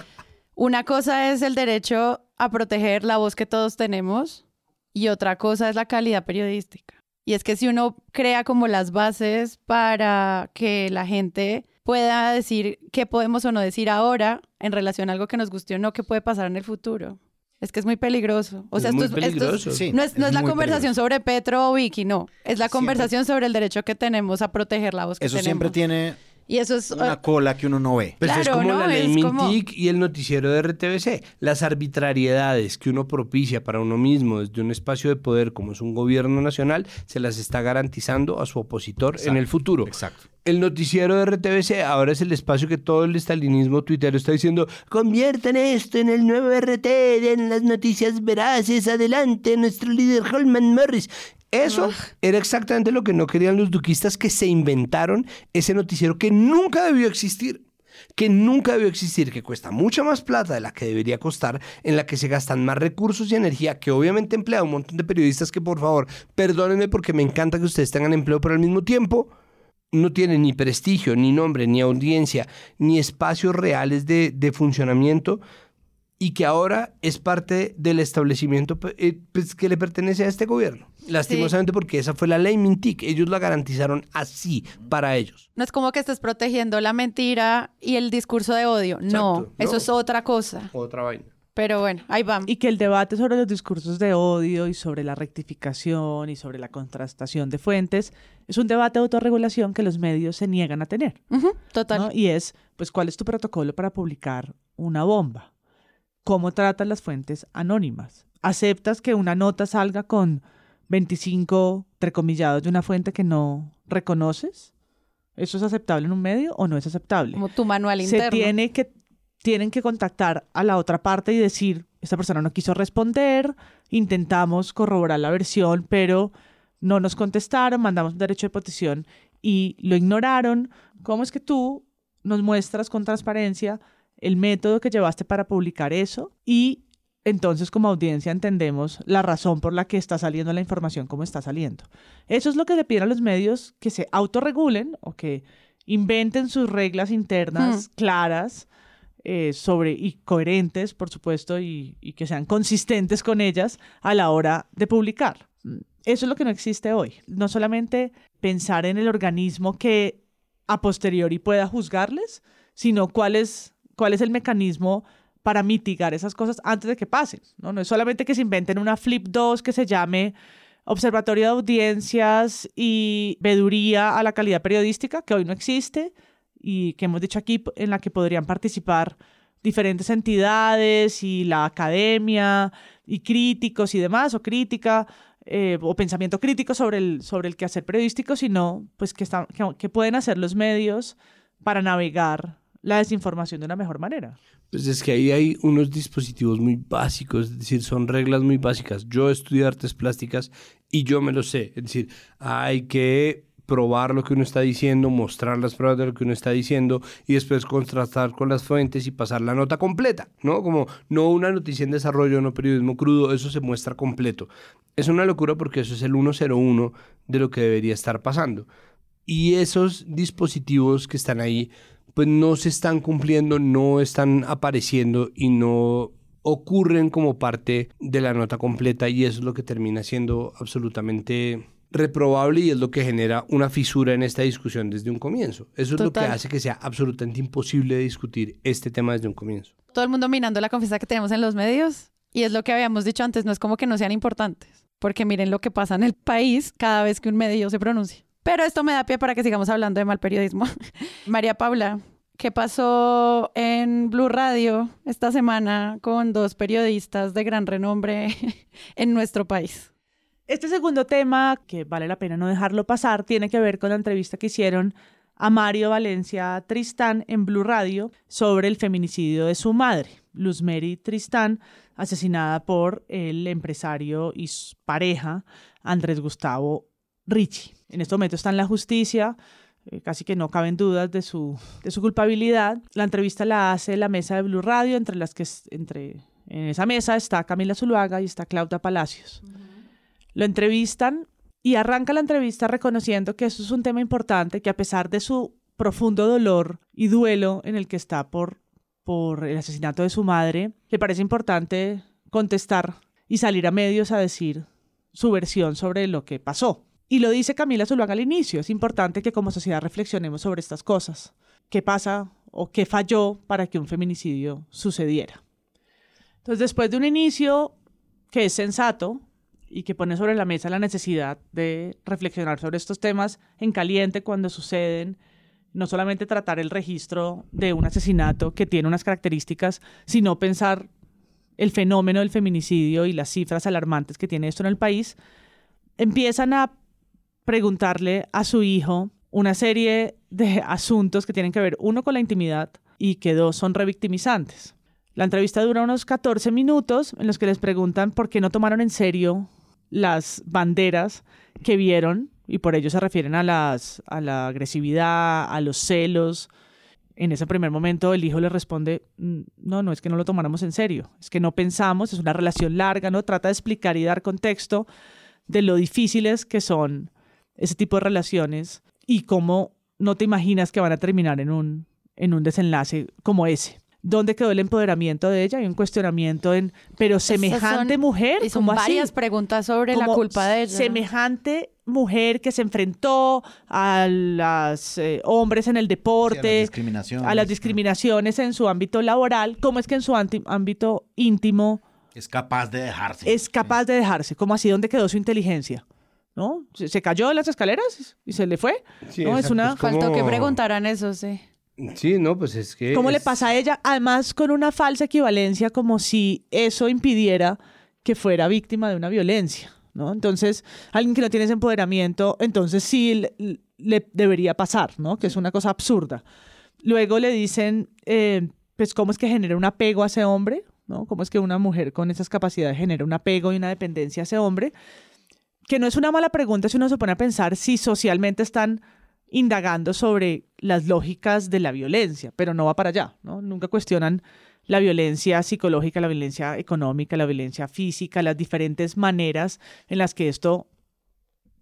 S1: una cosa es el derecho a proteger la voz que todos tenemos y otra cosa es la calidad periodística. Y es que si uno crea como las bases para que la gente pueda decir qué podemos o no decir ahora en relación a algo que nos guste o no, qué puede pasar en el futuro. Es que es muy peligroso. O
S2: Es
S1: sea, esto, es, esto es-
S2: peligroso.
S5: Sí,
S1: no es, no
S5: es
S1: es la conversación
S5: peligroso.
S1: sobre Petro o Vicky, no. Es la conversación sobre el derecho que tenemos a proteger la voz que
S5: Eso
S1: tenemos.
S5: siempre tiene
S1: Y eso es...
S5: una
S1: eh,
S5: cola que uno no ve.
S2: Pues es
S1: Claro,
S2: como
S1: ¿no?
S2: la ley
S1: Es como-
S2: Mintic y el noticiero de RTBC. Las arbitrariedades que uno propicia para uno mismo desde un espacio de poder como es un gobierno nacional, se las está garantizando a su opositor en el futuro.
S5: Exacto.
S2: El noticiero de RTBC ahora es el espacio que todo el estalinismo tuitero está diciendo, conviertan esto en el nuevo RT, en las noticias veraces, adelante, nuestro líder Holman Morris. Eso era exactamente lo que no querían los duquistas que se inventaron ese noticiero que nunca debió existir que nunca debió existir, que cuesta mucha más plata de la que debería costar, en la que se gastan más recursos y energía, que obviamente emplea a un montón de periodistas que por favor, perdónenme porque me encanta que ustedes tengan empleo, pero al mismo tiempo no tienen ni prestigio, ni nombre, ni audiencia, ni espacios reales de, de funcionamiento y que ahora es parte del establecimiento eh, pues, que le pertenece a este gobierno. Lastimosamente porque esa fue la ley Mintic. Ellos la garantizaron así para ellos.
S1: No es como que estés protegiendo la mentira y el discurso de odio. no, eso es otra cosa.
S2: Otra vaina.
S1: Pero bueno, ahí vamos.
S4: Y que el debate sobre los discursos de odio y sobre la rectificación y sobre la contrastación de fuentes es un debate de autorregulación que los medios se niegan a tener.
S1: Ujú, total.
S4: ¿no? Y es, pues, ¿cuál es tu protocolo para publicar una bomba? ¿Cómo tratas las fuentes anónimas? ¿Aceptas que una nota salga con 25 entrecomillados de una fuente que no reconoces? ¿Eso es aceptable en un medio o no es aceptable?
S1: Como tu manual
S4: Se
S1: interno.
S4: tiene que, tienen que contactar a la otra parte y decir, esta persona no quiso responder, intentamos corroborar la versión, pero no nos contestaron, mandamos un derecho de petición y lo ignoraron. ¿Cómo es que tú nos muestras con transparencia el método que llevaste para publicar eso? Y entonces como audiencia entendemos la razón por la que está saliendo la información como está saliendo. Eso es lo que le piden a los medios que se autorregulen o que inventen sus reglas internas claras eh, sobre y coherentes, por supuesto, y, y que sean consistentes con ellas a la hora de publicar. Eso es lo que no existe hoy. No solamente pensar en el organismo que a posteriori pueda juzgarles, sino cuál es, cuál es el mecanismo para mitigar esas cosas antes de que pasen. ¿no? no es solamente que se inventen una Flip 2 que se llame Observatorio de Audiencias y Veduría a la Calidad Periodística, que hoy no existe y que hemos dicho aquí en la que podrían participar diferentes entidades y la academia y críticos y demás, o crítica, eh, o pensamiento crítico sobre el, sobre el quehacer periodístico, sino pues que, están, que, que pueden hacer los medios para navegar la desinformación de una mejor manera.
S2: Pues es que ahí hay unos dispositivos muy básicos, es decir, son reglas muy básicas. Yo estudié artes plásticas y yo me lo sé. Es decir, hay que probar lo que uno está diciendo, mostrar las pruebas de lo que uno está diciendo y después contrastar con las fuentes y pasar la nota completa, ¿no? Como no una noticia en desarrollo, no periodismo crudo, eso se muestra completo. Es una locura porque eso es el 101 de lo que debería estar pasando. Y esos dispositivos que están ahí, pues no se están cumpliendo, no están apareciendo y no ocurren como parte de la nota completa y eso es lo que termina siendo absolutamente reprobable y es lo que genera una fisura en esta discusión desde un comienzo. Eso es lo que hace que sea absolutamente imposible discutir este tema desde un comienzo.
S1: Todo el mundo mirando la confianza que tenemos en los medios y es lo que habíamos dicho antes, no es como que no sean importantes, porque miren lo que pasa en el país cada vez que un medio se pronuncia. Pero esto me da pie para que sigamos hablando de mal periodismo. María Paula, ¿qué pasó en Blue Radio esta semana con dos periodistas de gran renombre en nuestro país?
S4: Este segundo tema, que vale la pena no dejarlo pasar, tiene que ver con la entrevista que hicieron a Mario Valencia Tristán en Blue Radio sobre el feminicidio de su madre, Luz Mary Tristán, asesinada por el empresario y su pareja, Andrés Gustavo Ricci. En este momento está en la justicia, eh, casi que no caben dudas de su, de su culpabilidad. La entrevista la hace la mesa de Blue Radio, entre las que entre, en esa mesa está Camila Zuluaga y está Claudia Palacios. Lo entrevistan y arranca la entrevista reconociendo que eso es un tema importante, que a pesar de su profundo dolor y duelo en el que está por, por el asesinato de su madre, le parece importante contestar y salir a medios a decir su versión sobre lo que pasó. Y lo dice Camila Zuluaga al inicio, es importante que como sociedad reflexionemos sobre estas cosas. ¿Qué pasa o qué falló para que un feminicidio sucediera? Entonces, después de un inicio que es sensato y que pone sobre la mesa la necesidad de reflexionar sobre estos temas en caliente cuando suceden, no solamente tratar el registro de un asesinato que tiene unas características, sino pensar el fenómeno del feminicidio y las cifras alarmantes que tiene esto en el país, empiezan a preguntarle a su hijo una serie de asuntos que tienen que ver, uno, con la intimidad y que dos, son revictimizantes. La entrevista dura unos 14 minutos en los que les preguntan por qué no tomaron en serio las banderas que vieron y por ello se refieren a, las, a la agresividad, a los celos. En ese primer momento el hijo le responde, "Mm, no, no es que no lo tomáramos en serio, es que no pensamos, es una relación larga, ¿no? Trata de explicar y dar contexto de lo difíciles que son ese tipo de relaciones y cómo no te imaginas que van a terminar en un, en un desenlace como ese. ¿Dónde quedó el empoderamiento de ella? Hay un cuestionamiento en, pero semejante
S1: son-
S4: mujer,
S1: Y son
S4: ¿cómo así?
S1: varias preguntas sobre la culpa de ella.
S4: Semejante mujer que se enfrentó a los hombres en el deporte,
S5: Sí, a las discriminaciones,
S4: a las discriminaciones en su ámbito laboral, ¿cómo es que en su ámbito íntimo
S5: Es capaz de dejarse.
S4: es capaz de dejarse? ¿Cómo así? ¿Dónde quedó su inteligencia? ¿No? ¿Se, se cayó de las escaleras y se le fue?
S2: Sí,
S4: no, es una...
S1: Faltó que preguntaran eso, sí.
S2: Sí, no, pues es que...
S4: ¿Cómo le pasa a ella? Además, con una falsa equivalencia, como si eso impidiera que fuera víctima de una violencia, ¿no? Entonces, alguien que no tiene ese empoderamiento, entonces sí le debería pasar, ¿no? Que es una cosa absurda. Luego le dicen, eh, pues, ¿cómo es que genera un apego a ese hombre? ¿no? ¿Cómo es que una mujer con esas capacidades genera un apego y una dependencia a ese hombre? Que no es una mala pregunta si uno se pone a pensar si socialmente están indagando sobre las lógicas de la violencia, pero no va para allá, ¿no? Nunca cuestionan la violencia psicológica, la violencia económica, la violencia física, las diferentes maneras en las que esto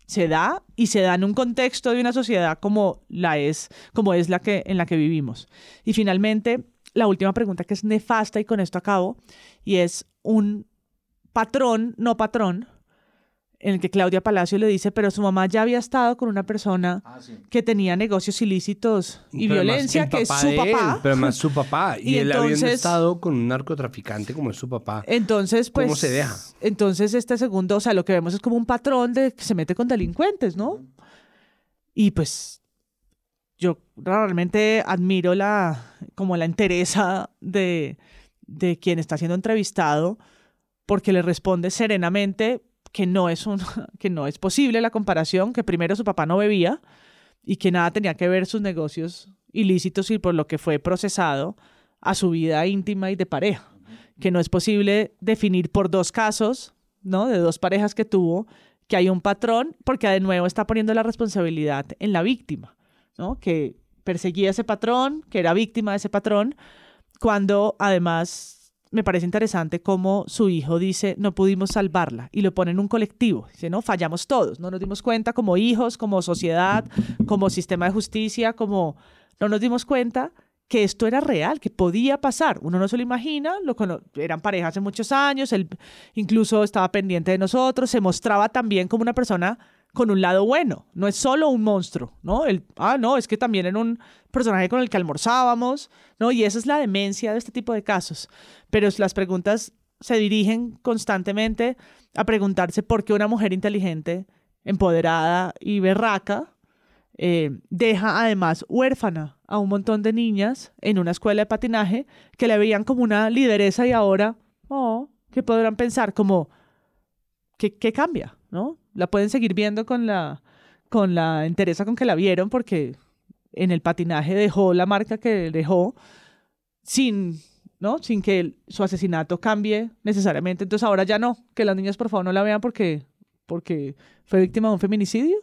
S4: se da y se da en un contexto de una sociedad como la es, como es la que en la que vivimos. Y finalmente, la última pregunta que es nefasta y con esto acabo, y es un patrón, no patrón, en el que Claudia Palacio le dice, pero su mamá ya había estado con una persona
S5: Ah,
S4: que tenía negocios ilícitos y
S2: Pero
S4: violencia, que es su
S2: él,
S4: papá.
S2: pero además su papá. Y,
S4: Y
S2: él habiendo
S4: entonces-
S2: estado con un narcotraficante como es su papá.
S4: Entonces, pues.
S2: ¿Cómo se deja?
S4: Entonces, este segundo, o sea, lo que vemos es como un patrón de que se mete con delincuentes, ¿no? Y pues. Yo realmente admiro la. como la entereza de, de quien está siendo entrevistado, porque le responde serenamente que no es un, que no es posible la comparación, que primero su papá no bebía y que nada tenía que ver sus negocios ilícitos y por lo que fue procesado a su vida íntima y de pareja que no es posible definir por dos casos, ¿no? De dos parejas que tuvo, que hay un patrón, porque de nuevo está poniendo la responsabilidad en la víctima, ¿no? Que perseguía ese patrón, que era víctima de ese patrón, cuando además me parece interesante cómo su hijo dice, no pudimos salvarla, y lo pone en un colectivo, dice, no, fallamos todos, no nos dimos cuenta como hijos, como sociedad, como sistema de justicia, como no nos dimos cuenta que esto era real, que podía pasar. Uno no se lo imagina, lo eran parejas hace muchos años, él incluso estaba pendiente de nosotros, se mostraba también como una persona con un lado bueno, no es solo un monstruo, ¿no? El, ah, no, es que también era un personaje con el que almorzábamos, ¿no? Y esa es la demencia de este tipo de casos. Pero las preguntas se dirigen constantemente a preguntarse por qué una mujer inteligente, empoderada y berraca eh, deja además huérfana a un montón de niñas en una escuela de patinaje que la veían como una lideresa y ahora, oh, que podrán pensar como, ¿qué, qué cambia? ¿No? La pueden seguir viendo con la, con la entereza con que la vieron porque en el patinaje dejó la marca que dejó sin, ¿no? Sin que su asesinato cambie necesariamente. Entonces ahora ya no, que las niñas por favor no la vean porque, porque fue víctima de un feminicidio.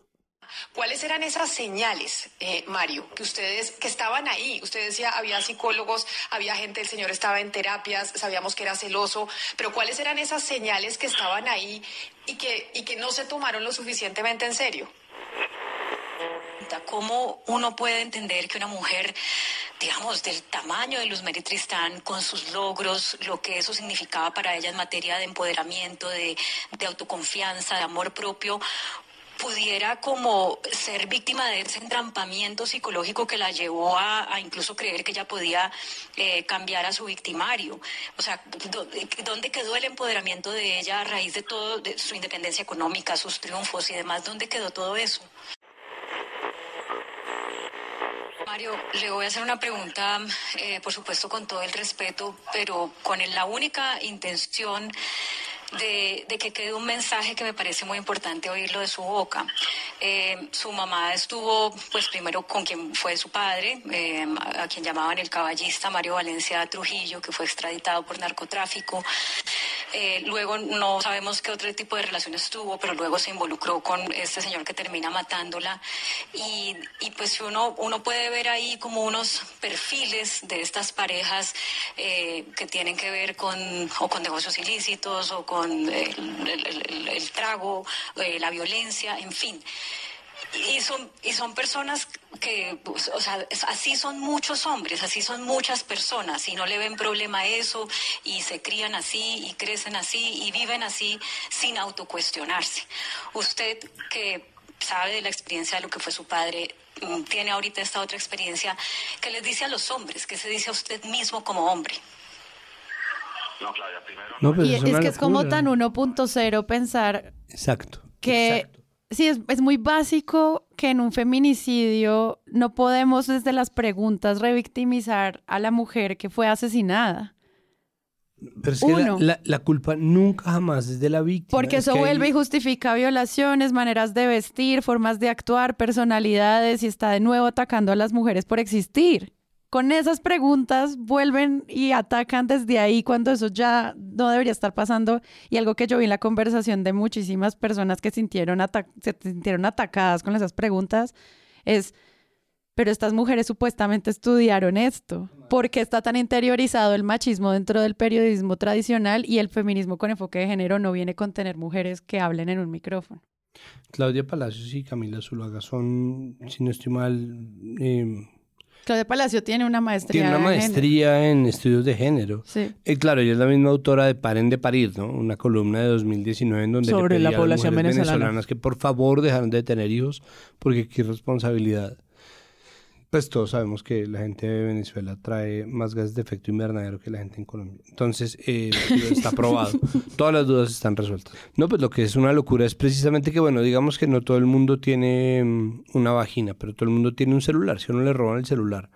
S11: ¿Cuáles eran esas señales, eh, Mario, que ustedes que estaban ahí? Usted decía, había psicólogos, había gente, el señor estaba en terapias, sabíamos que era celoso, pero ¿cuáles eran esas señales que estaban ahí y que, y que no se tomaron lo suficientemente en serio?
S12: ¿Cómo uno puede entender que una mujer, digamos, del tamaño de Luz Mary Tristán, con sus logros, lo que eso significaba para ella en materia de empoderamiento, de, de autoconfianza, de amor propio, pudiera como ser víctima de ese entrampamiento psicológico que la llevó a, incluso creer que ella podía eh, cambiar a su victimario. O sea, ¿dó- ¿dónde quedó el empoderamiento de ella a raíz de todo, su independencia económica, sus triunfos y demás? ¿Dónde quedó todo eso? Mario, le voy a hacer una pregunta, eh, por supuesto con todo el respeto, pero con la única intención de, de que quede un mensaje que me parece muy importante oírlo de su boca. Eh, su mamá estuvo, pues primero con quien fue su padre, eh, a quien llamaban el caballista Mario Valencia Trujillo, que fue extraditado por narcotráfico. Eh, luego no sabemos qué otro tipo de relaciones tuvo, pero luego se involucró con este señor que termina matándola. Y, y pues uno, uno puede ver ahí como unos perfiles de estas parejas eh, que tienen que ver con, o con negocios ilícitos, o con el, el- trago, eh, la violencia, en fin. Y son, y son personas que, pues, o sea, así son muchos hombres, así son muchas personas, y no le ven problema a eso, y se crían así, y crecen así, y viven así, sin autocuestionarse. Usted que sabe de la experiencia de lo que fue su padre, mm, tiene ahorita esta otra experiencia, ¿qué les dice a los hombres? ¿Qué se dice a usted mismo como hombre?
S2: No, pues
S1: y
S2: es,
S1: que es como tan 1.0 pensar
S2: Exacto.
S1: que sí, es, es muy básico que en un feminicidio no podemos desde las preguntas revictimizar a la mujer que fue asesinada.
S2: Pero es que la,
S1: Uno.
S2: la- la culpa nunca jamás es de la víctima.
S1: Porque
S2: Es
S1: eso
S2: hay-
S1: vuelve y justifica violaciones, maneras de vestir, formas de actuar, personalidades y está de nuevo atacando a las mujeres por existir. Con esas preguntas vuelven y atacan desde ahí cuando eso ya no debería estar pasando. Y algo que yo vi en la conversación de muchísimas personas que sintieron se sintieron atacadas con esas preguntas es, pero estas mujeres supuestamente estudiaron esto. ¿Por qué está tan interiorizado el machismo dentro del periodismo tradicional y el feminismo con enfoque de género no viene con tener mujeres que hablen en un micrófono?
S2: Claudia Palacios y Camila Zuluaga son, si no estoy mal, eh,
S1: Claudia Palacio tiene una maestría.
S2: tiene una
S1: género.
S2: maestría en estudios de género.
S1: Sí.
S2: Eh, claro, ella es la misma autora de Paren de Parir, ¿no? Una columna de 2019 en donde le
S4: Sobre la
S2: pedía a las
S4: población venezolana.
S2: venezolanas que por favor dejaran de tener hijos porque qué responsabilidad. Pues todos sabemos que la gente de Venezuela trae más gases de efecto invernadero que la gente en Colombia. Entonces, eh, está probado. Todas las dudas están resueltas. No, pues lo que es una locura es precisamente que, bueno, digamos que no todo el mundo tiene mm, una vagina, pero todo el mundo tiene un celular. Si a uno le roban el celular,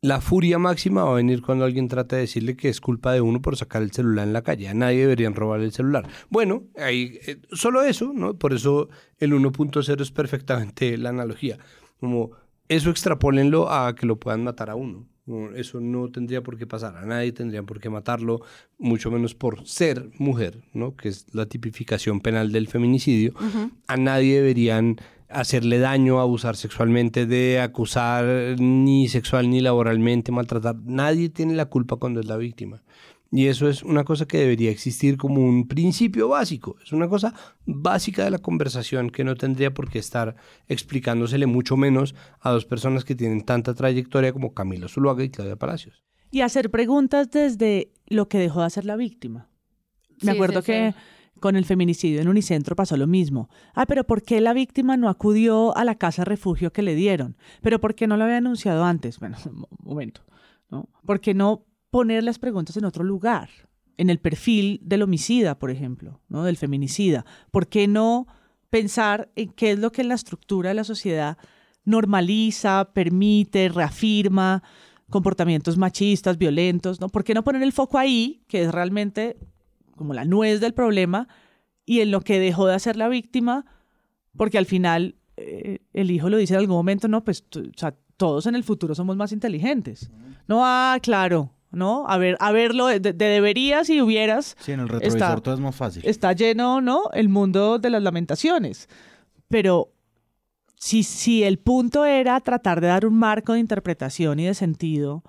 S2: la furia máxima va a venir cuando alguien trata de decirle que es culpa de uno por sacar el celular en la calle. A nadie deberían robar el celular. Bueno, ahí, eh, solo eso, ¿no? Por eso el 1.0 es perfectamente la analogía. Como eso extrapólenlo a que lo puedan matar a uno. No, Eso no tendría por qué pasar. A nadie tendrían por qué matarlo, mucho menos por ser mujer, ¿no? Que es la tipificación penal del feminicidio. A nadie deberían hacerle daño, abusar sexualmente, de acusar ni sexual ni laboralmente, maltratar. Nadie tiene la culpa cuando es la víctima. Y eso es una cosa que debería existir como un principio básico. Es una cosa básica de la conversación que no tendría por qué estar explicándosele mucho menos a dos personas que tienen tanta trayectoria como Camilo Zuluaga y Claudia Palacios.
S4: Y hacer preguntas desde lo que dejó de hacer la víctima. Me
S1: Sí,
S4: acuerdo
S1: sí,
S4: que
S1: sí.
S4: con el feminicidio en Unicentro pasó lo mismo. Ah, pero ¿por qué la víctima no acudió a la casa refugio que le dieron? ¿Pero por qué no lo había anunciado antes? Bueno, un momento. ¿no? ¿Por qué no poner las preguntas en otro lugar? En el perfil del homicida, por ejemplo, ¿no? del feminicida. ¿Por qué no pensar en qué es lo que en la estructura de la sociedad normaliza, permite, reafirma comportamientos machistas, violentos, ¿no? ¿Por qué no poner el foco ahí, que es realmente como la nuez del problema, y en lo que dejó de hacer la víctima? Porque al final eh, el hijo lo dice en algún momento, no, pues o sea, todos en el futuro somos más inteligentes. No, ah, claro, ¿no? A ver, a verlo de, de deberías y hubieras.
S5: Sí, en el retrovisor
S4: está-
S5: todo es más fácil.
S4: Está lleno, ¿no? El mundo de las lamentaciones. Pero si, si el punto era tratar de dar un marco de interpretación y de sentido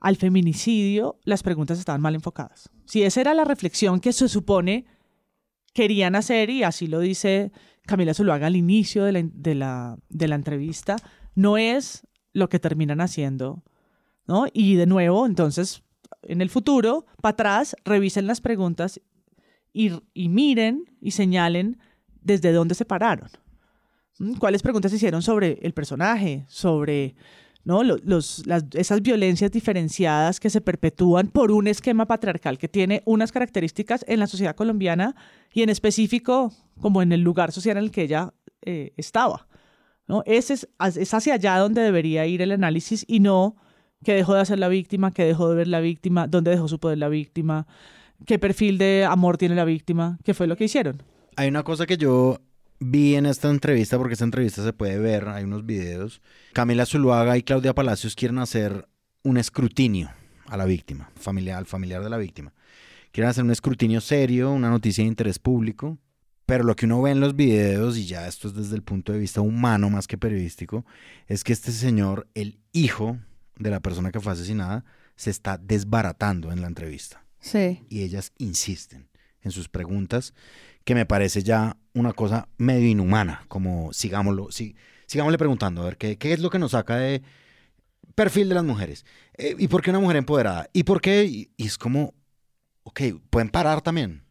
S4: al feminicidio, las preguntas estaban mal enfocadas. Si esa era la reflexión que se supone querían hacer, y así lo dice Camila Zuluaga al inicio de la, de la, de la entrevista, no es lo que terminan haciendo, ¿no? Y de nuevo, entonces, en el futuro, para atrás, revisen las preguntas y, y miren y señalen desde dónde se pararon. ¿Mm? ¿Cuáles preguntas hicieron sobre el personaje, sobre ¿no? Lo- los, las- esas violencias diferenciadas que se perpetúan por un esquema patriarcal que tiene unas características en la sociedad colombiana y en específico como en el lugar social en el que ella eh, estaba? ¿no? Ese es, es hacia allá donde debería ir el análisis y no que dejó de hacer la víctima, que dejó de ver la víctima, dónde dejó su poder la víctima, qué perfil de amor tiene la víctima, qué fue lo que hicieron.
S5: Hay una cosa que yo vi en esta entrevista, porque esta entrevista se puede ver, hay unos videos. Camila Zuluaga y Claudia Palacios quieren hacer un escrutinio a la víctima, al familiar de la víctima. Quieren hacer un escrutinio serio, una noticia de interés público, pero lo que uno ve en los videos, y ya esto es desde el punto de vista humano más que periodístico, es que este señor, el hijo de la persona que fue asesinada, se está desbaratando en la entrevista
S1: Sí.
S5: y ellas insisten en sus preguntas, que me parece ya una cosa medio inhumana, como sigámoslo, si, sigámosle preguntando, a ver, ¿qué, qué es lo que nos saca de perfil de las mujeres? Eh, ¿Y por qué una mujer empoderada? ¿Y por qué? Y, y es como, ok, pueden parar también.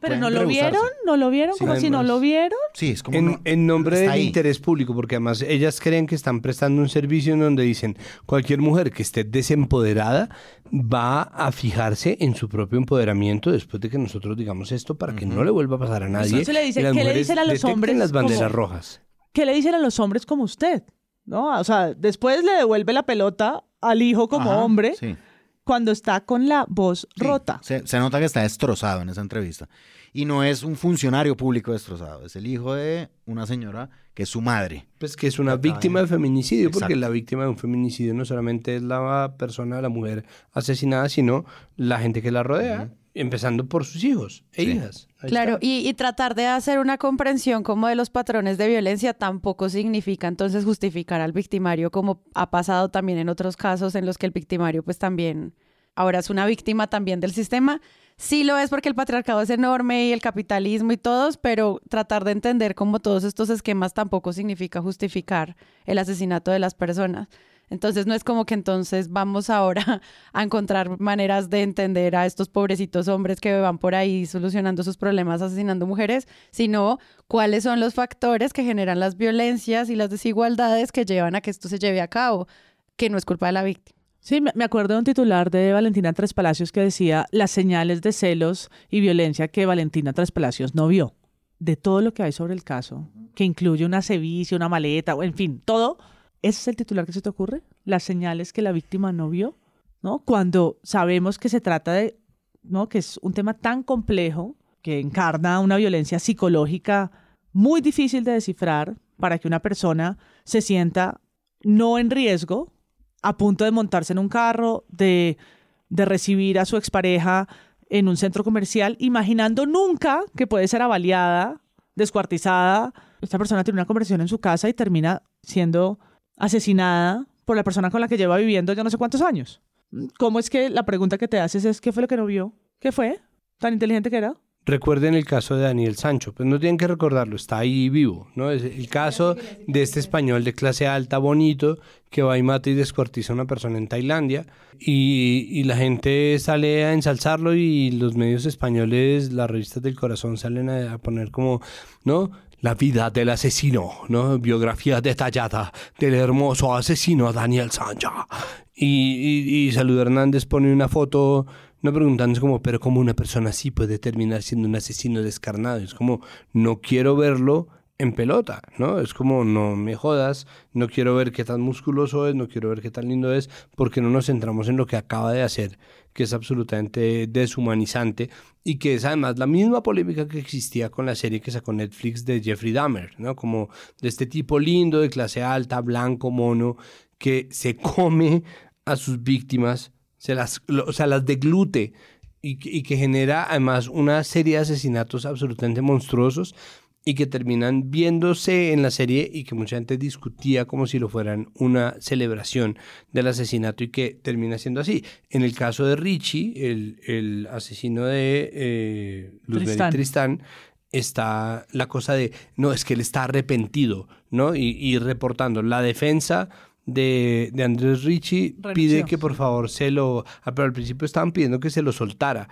S4: Pero no lo vieron, no lo vieron, como si no lo vieron.
S5: Sí, es como...
S2: En,
S5: no-
S2: en nombre del
S5: ahí.
S2: interés público, porque además ellas creen que están prestando un servicio en donde dicen cualquier mujer que esté desempoderada va a fijarse en su propio empoderamiento después de que nosotros digamos esto para que no le vuelva a pasar a nadie.
S4: Entonces le dicen,
S2: y las
S4: ¿qué le dicen a los
S2: detecten
S4: hombres
S2: las banderas
S4: como-
S2: rojas.
S4: ¿Qué le dicen a los hombres como usted? ¿No? O sea, después le devuelve la pelota al hijo como
S5: Ajá,
S4: hombre
S5: sí.
S4: Cuando está con la voz rota.
S5: Se, se nota que está destrozado en esa entrevista. Y no es un funcionario público destrozado, es el hijo de una señora que es su madre.
S2: Pues que es una víctima de feminicidio, porque la víctima de un feminicidio no solamente es la persona, la mujer asesinada, sino la gente que la rodea, empezando por sus hijos e
S5: Sí.
S2: hijas. Ahí
S1: Claro, y, y tratar de hacer una comprensión como de los patrones de violencia tampoco significa entonces justificar al victimario como ha pasado también en otros casos en los que el victimario pues también ahora es una víctima también del sistema. Sí lo es porque el patriarcado es enorme y el capitalismo y todos, pero tratar de entender cómo todos estos esquemas tampoco significa justificar el asesinato de las personas. Entonces no es como que entonces vamos ahora a encontrar maneras de entender a estos pobrecitos hombres que van por ahí solucionando sus problemas asesinando mujeres, sino cuáles son los factores que generan las violencias y las desigualdades que llevan a que esto se lleve a cabo, que no es culpa de la víctima.
S4: Sí, me acuerdo de un titular de Valentina Tres Palacios que decía las señales de celos y violencia que Valentina Tres Palacios no vio. De todo lo que hay sobre el caso, que incluye una ceviche, una maleta, en fin, todo. ¿Ese es el titular que se te ocurre? Las señales que la víctima no vio, ¿no? Cuando sabemos que se trata de, ¿no? Que es un tema tan complejo que encarna una violencia psicológica muy difícil de descifrar para que una persona se sienta no en riesgo, a punto de montarse en un carro, de, de recibir a su expareja en un centro comercial, imaginando nunca que puede ser avaliada, descuartizada. Esta persona tiene una conversación en su casa y termina siendo asesinada por la persona con la que lleva viviendo ya no sé cuántos años. ¿Cómo es que la pregunta que te haces es qué fue lo que no vio? ¿Qué fue? ¿Tan inteligente que era?
S2: Recuerden el caso de Daniel Sancho, pues no tienen que recordarlo, está ahí vivo, ¿no? Es el caso de este español de clase alta, bonito, que va y mata y descuartiza a una persona en Tailandia y, y la gente sale a ensalzarlo y los medios españoles, las revistas del corazón salen a, poner como, ¿no? La vida del asesino, ¿no? Biografía detallada del hermoso asesino Daniel Sancho. Y, y, y Salud Hernández pone una foto no preguntándose como, pero cómo una persona así puede terminar siendo un asesino descarnado. Es como, no quiero verlo en pelota, ¿no? Es como, no me jodas, no quiero ver qué tan musculoso es, no quiero ver qué tan lindo es, porque no nos centramos en lo que acaba de hacer, que es absolutamente deshumanizante y que es además la misma polémica que existía con la serie que sacó Netflix de Jeffrey Dahmer, ¿no? Como de este tipo lindo, de clase alta, blanco, mono, que se come a sus víctimas se las, o sea, las deglute y, que- y que genera además una serie de asesinatos absolutamente monstruosos y que terminan viéndose en la serie y que mucha gente discutía como si lo fueran una celebración del asesinato y que termina siendo así. En el caso de Richie, el, el asesino de eh, Luzbel
S4: Tristán.
S2: Tristán, está la cosa de, no, es que él está arrepentido, ¿no? Y, y reportando la defensa de, de Andrés Ricci pide
S4: Renunció.
S2: que por favor se lo... ah, Pero al principio estaban pidiendo que se lo soltara.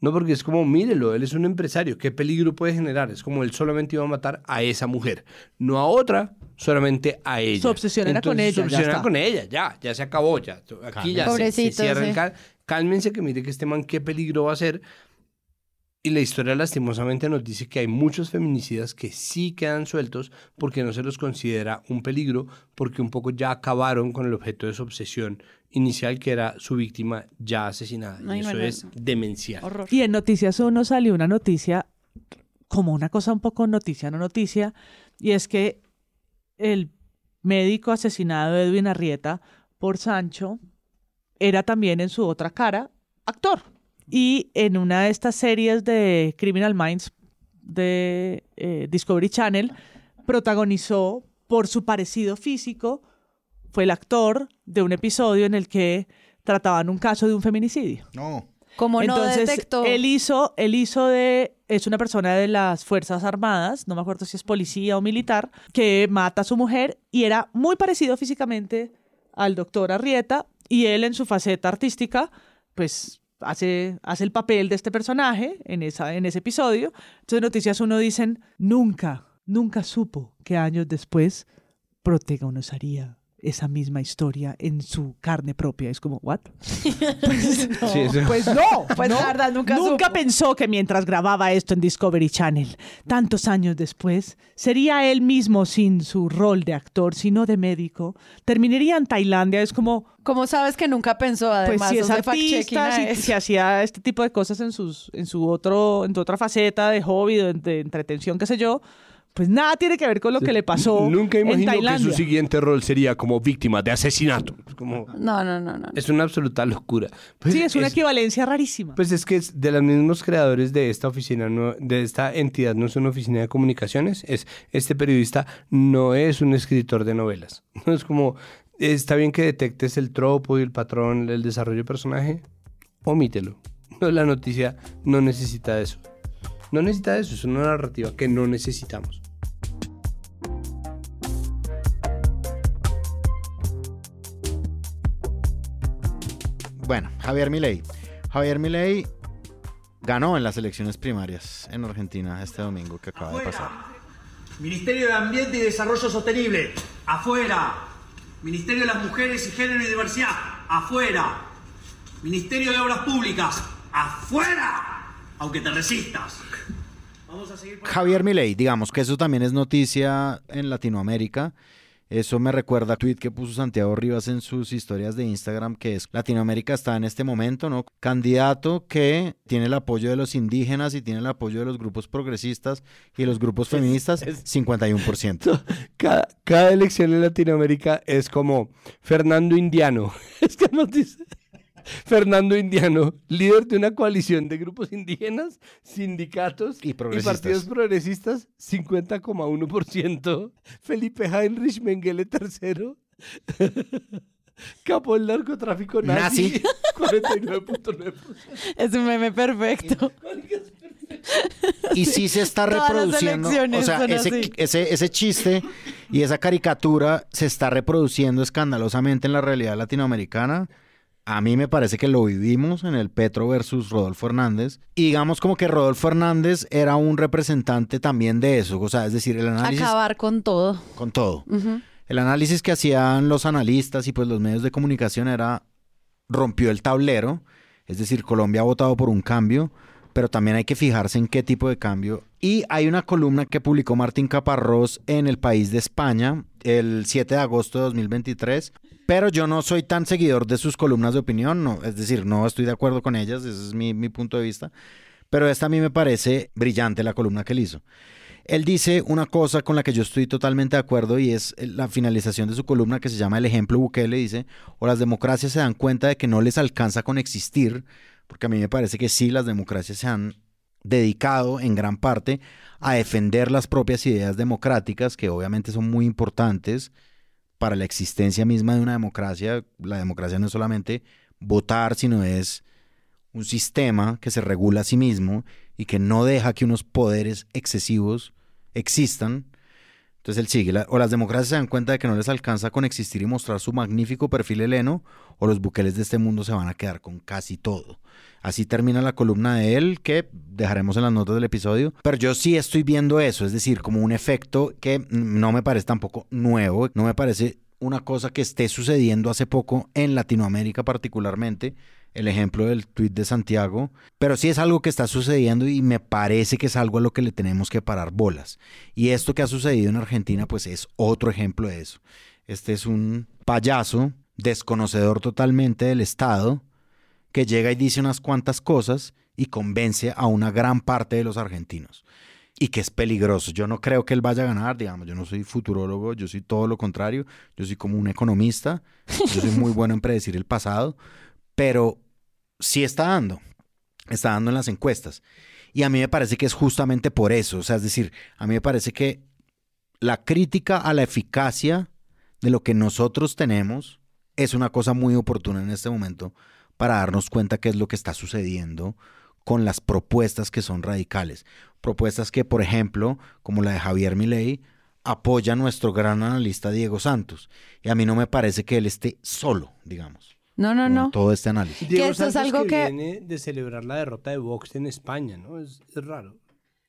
S2: No, porque es como, mírelo, él es un empresario, ¿qué peligro puede generar? Es como él solamente iba a matar a esa mujer, no a otra, solamente a ella.
S4: Su obsesión era con ella,
S2: era
S4: está.
S2: con ella, ya, ya se acabó, ya. Aquí ya se- se, cierra el
S1: sí.
S2: cal- Cálmense que mire que este man qué peligro va a ser. Y la historia lastimosamente nos dice que hay muchos feminicidas que sí quedan sueltos porque no se los considera un peligro, porque un poco ya acabaron con el objeto de su obsesión inicial, que era su víctima ya asesinada. Y eso
S1: no,
S2: es
S1: no.
S2: demencial.
S1: Horror.
S4: Y en Noticias 1 salió una noticia, como una cosa un poco noticia, no noticia, y es que el médico asesinado Edwin Arrieta por Sancho era también en su otra cara actor. Y en una de estas series de Criminal Minds de eh, Discovery Channel, protagonizó por su parecido físico, fue el actor de un episodio en el que trataban un caso de un feminicidio.
S5: No.
S1: Como no
S4: Entonces,
S1: detectó.
S4: él hizo, él hizo de, es una persona de las Fuerzas Armadas, no me acuerdo si es policía o militar, que mata a su mujer y era muy parecido físicamente al doctor Arrieta y él en su faceta artística, pues hace, hace el papel de este personaje en, esa, en ese episodio. Entonces Noticias Uno dicen, nunca, nunca supo que años después Protegan usaría esa misma historia en su carne propia. Es como, ¿what? Pues, no,
S2: Sí, eso-
S4: pues no,
S1: Pues
S4: no.
S1: verdad, nunca
S4: Nunca
S1: supo.
S4: pensó que mientras grababa esto en Discovery Channel, tantos años después, sería él mismo sin su rol de actor, sino de médico. Terminaría en Tailandia. Es como,
S1: ¿Cómo sabes que nunca pensó
S4: pues
S1: además?
S4: si es artista, si, si hacía este tipo de cosas en sus en su otro en su otra faceta de hobby, de, de entretención, qué sé yo, pues nada tiene que ver con lo que le pasó
S2: Nunca
S4: en
S2: imaginó que su siguiente rol sería como víctima de asesinato. Como...
S1: No, no, no, no.
S2: Es una absoluta locura. Pues
S4: sí, es una equivalencia rarísima.
S2: Pues es que es de los mismos creadores de esta oficina, no- de esta entidad, no es una oficina de comunicaciones, es este periodista no es un escritor de novelas. No es como, está bien que detectes el tropo y el patrón, el desarrollo del personaje, omítelo. No, la noticia no necesita de eso. No necesita de eso, es una narrativa que no necesitamos.
S5: Bueno, Javier Milei. Javier Milei ganó en las elecciones primarias en Argentina este domingo que acaba de pasar.
S6: Ministerio de Ambiente y Desarrollo Sostenible, afuera. Ministerio de las Mujeres y Género y Diversidad, afuera. Ministerio de Obras Públicas, afuera. Aunque te resistas. Vamos a seguir.
S5: Javier Milei, digamos que eso también es noticia en Latinoamérica. Eso me recuerda a tweet que puso Santiago Rivas en sus historias de Instagram, que es Latinoamérica está en este momento, ¿no? Candidato que tiene el apoyo de los indígenas y tiene el apoyo de los grupos progresistas y los grupos feministas, 51%.
S2: Cada, cada elección en Latinoamérica es como Fernando Indiano. Es que nos dice Fernando Indiano, líder de una coalición de grupos indígenas, sindicatos
S5: Y progresistas.
S2: partidos progresistas, 50,1%. Felipe Heinrich Mengele III. Capo del narcotráfico nazi,
S5: Nazi.
S2: 49.9%.
S1: Es un meme perfecto.
S5: Y sí se está reproduciendo, o sea, ese, ese, ese chiste y esa caricatura se está reproduciendo escandalosamente en la realidad latinoamericana. A mí me parece que lo vivimos en el Petro versus Rodolfo Hernández. Y digamos como que Rodolfo Hernández era un representante también de eso. O sea, es decir, el análisis
S1: Acabar con todo.
S5: con todo. El análisis que hacían los analistas y pues los medios de comunicación era rompió el tablero, es decir, Colombia ha votado por un cambio, pero también hay que fijarse en qué tipo de cambio. Y hay una columna que publicó Martín Caparrós en El País de España el 7 de agosto de 2023, pero yo no soy tan seguidor de sus columnas de opinión, no, es decir, no estoy de acuerdo con ellas, ese es mi, mi punto de vista, pero esta a mí me parece brillante la columna que él hizo. Él dice una cosa con la que yo estoy totalmente de acuerdo y es la finalización de su columna que se llama El ejemplo Bukele. Dice, o las democracias se dan cuenta de que no les alcanza con existir, porque a mí me parece que sí, las democracias se han dedicado en gran parte a defender las propias ideas democráticas, que obviamente son muy importantes para la existencia misma de una democracia. La democracia no es solamente votar, sino es un sistema que se regula a sí mismo y que no deja que unos poderes excesivos existan. Entonces él sigue, o las democracias se dan cuenta de que no les alcanza con existir y mostrar su magnífico perfil heleno, o los buqueles de este mundo se van a quedar con casi todo. Así termina la columna de él, que dejaremos en las notas del episodio. Pero yo sí estoy viendo eso, es decir, como un efecto que no me parece tampoco nuevo, no me parece una cosa que esté sucediendo hace poco en Latinoamérica particularmente, el ejemplo del tuit de Santiago, pero sí es algo que está sucediendo y me parece que es algo a lo que le tenemos que parar bolas. Y esto que ha sucedido en Argentina, pues es otro ejemplo de eso. Este es un payaso, desconocedor totalmente del Estado, que llega y dice unas cuantas cosas y convence a una gran parte de los argentinos. Y que es peligroso. Yo no creo que él vaya a ganar, digamos, yo no soy futurólogo, yo soy todo lo contrario, yo soy como un economista, yo soy muy bueno en predecir el pasado, pero sí está dando, está dando en las encuestas. Y a mí me parece que es justamente por eso, o sea, es decir, a mí me parece que la crítica a la eficacia de lo que nosotros tenemos es una cosa muy oportuna en este momento para darnos cuenta qué es lo que está sucediendo con las propuestas que son radicales. Propuestas que, por ejemplo, como la de Javier Milei, apoya nuestro gran analista Diego Santos. Y a mí no me parece que él esté solo, digamos,
S1: No, no, no.
S5: todo este análisis.
S2: Diego
S1: eso es
S2: Santos
S1: algo que-
S2: viene de celebrar la derrota de Vox en España, ¿no? Es, es raro.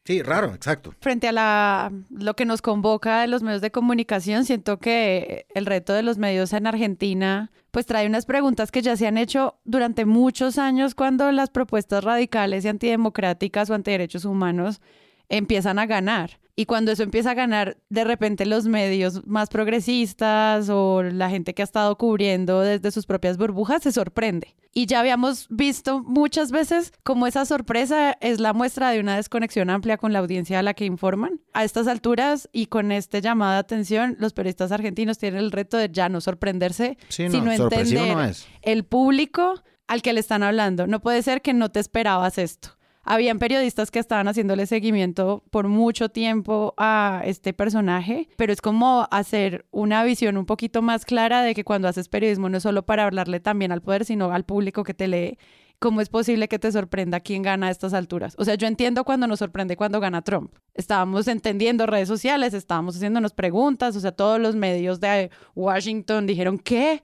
S5: Sí, raro, exacto.
S1: Frente a la, lo que nos convoca de los medios de comunicación, siento que el reto de los medios en Argentina pues trae unas preguntas que ya se han hecho durante muchos años cuando las propuestas radicales y antidemocráticas o antiderechos humanos empiezan a ganar. Y cuando eso empieza a ganar, de repente los medios más progresistas o la gente que ha estado cubriendo desde sus propias burbujas se sorprende. Y ya habíamos visto muchas veces cómo esa sorpresa es la muestra de una desconexión amplia con la audiencia a la que informan. A estas alturas y con este llamado de atención, los periodistas argentinos tienen el reto de ya no sorprenderse,
S5: Sí, no,
S1: sino entender
S5: no
S1: el público al que le están hablando. No puede ser que no te esperabas esto. Habían periodistas que estaban haciéndole seguimiento por mucho tiempo a este personaje, pero es como hacer una visión un poquito más clara de que cuando haces periodismo no es solo para hablarle también al poder, sino al público que te lee. ¿Cómo es posible que te sorprenda quién gana a estas alturas? O sea, yo entiendo cuando nos sorprende cuando gana Trump. Estábamos entendiendo redes sociales, estábamos haciéndonos preguntas, o sea, todos los medios de Washington dijeron, ¿qué?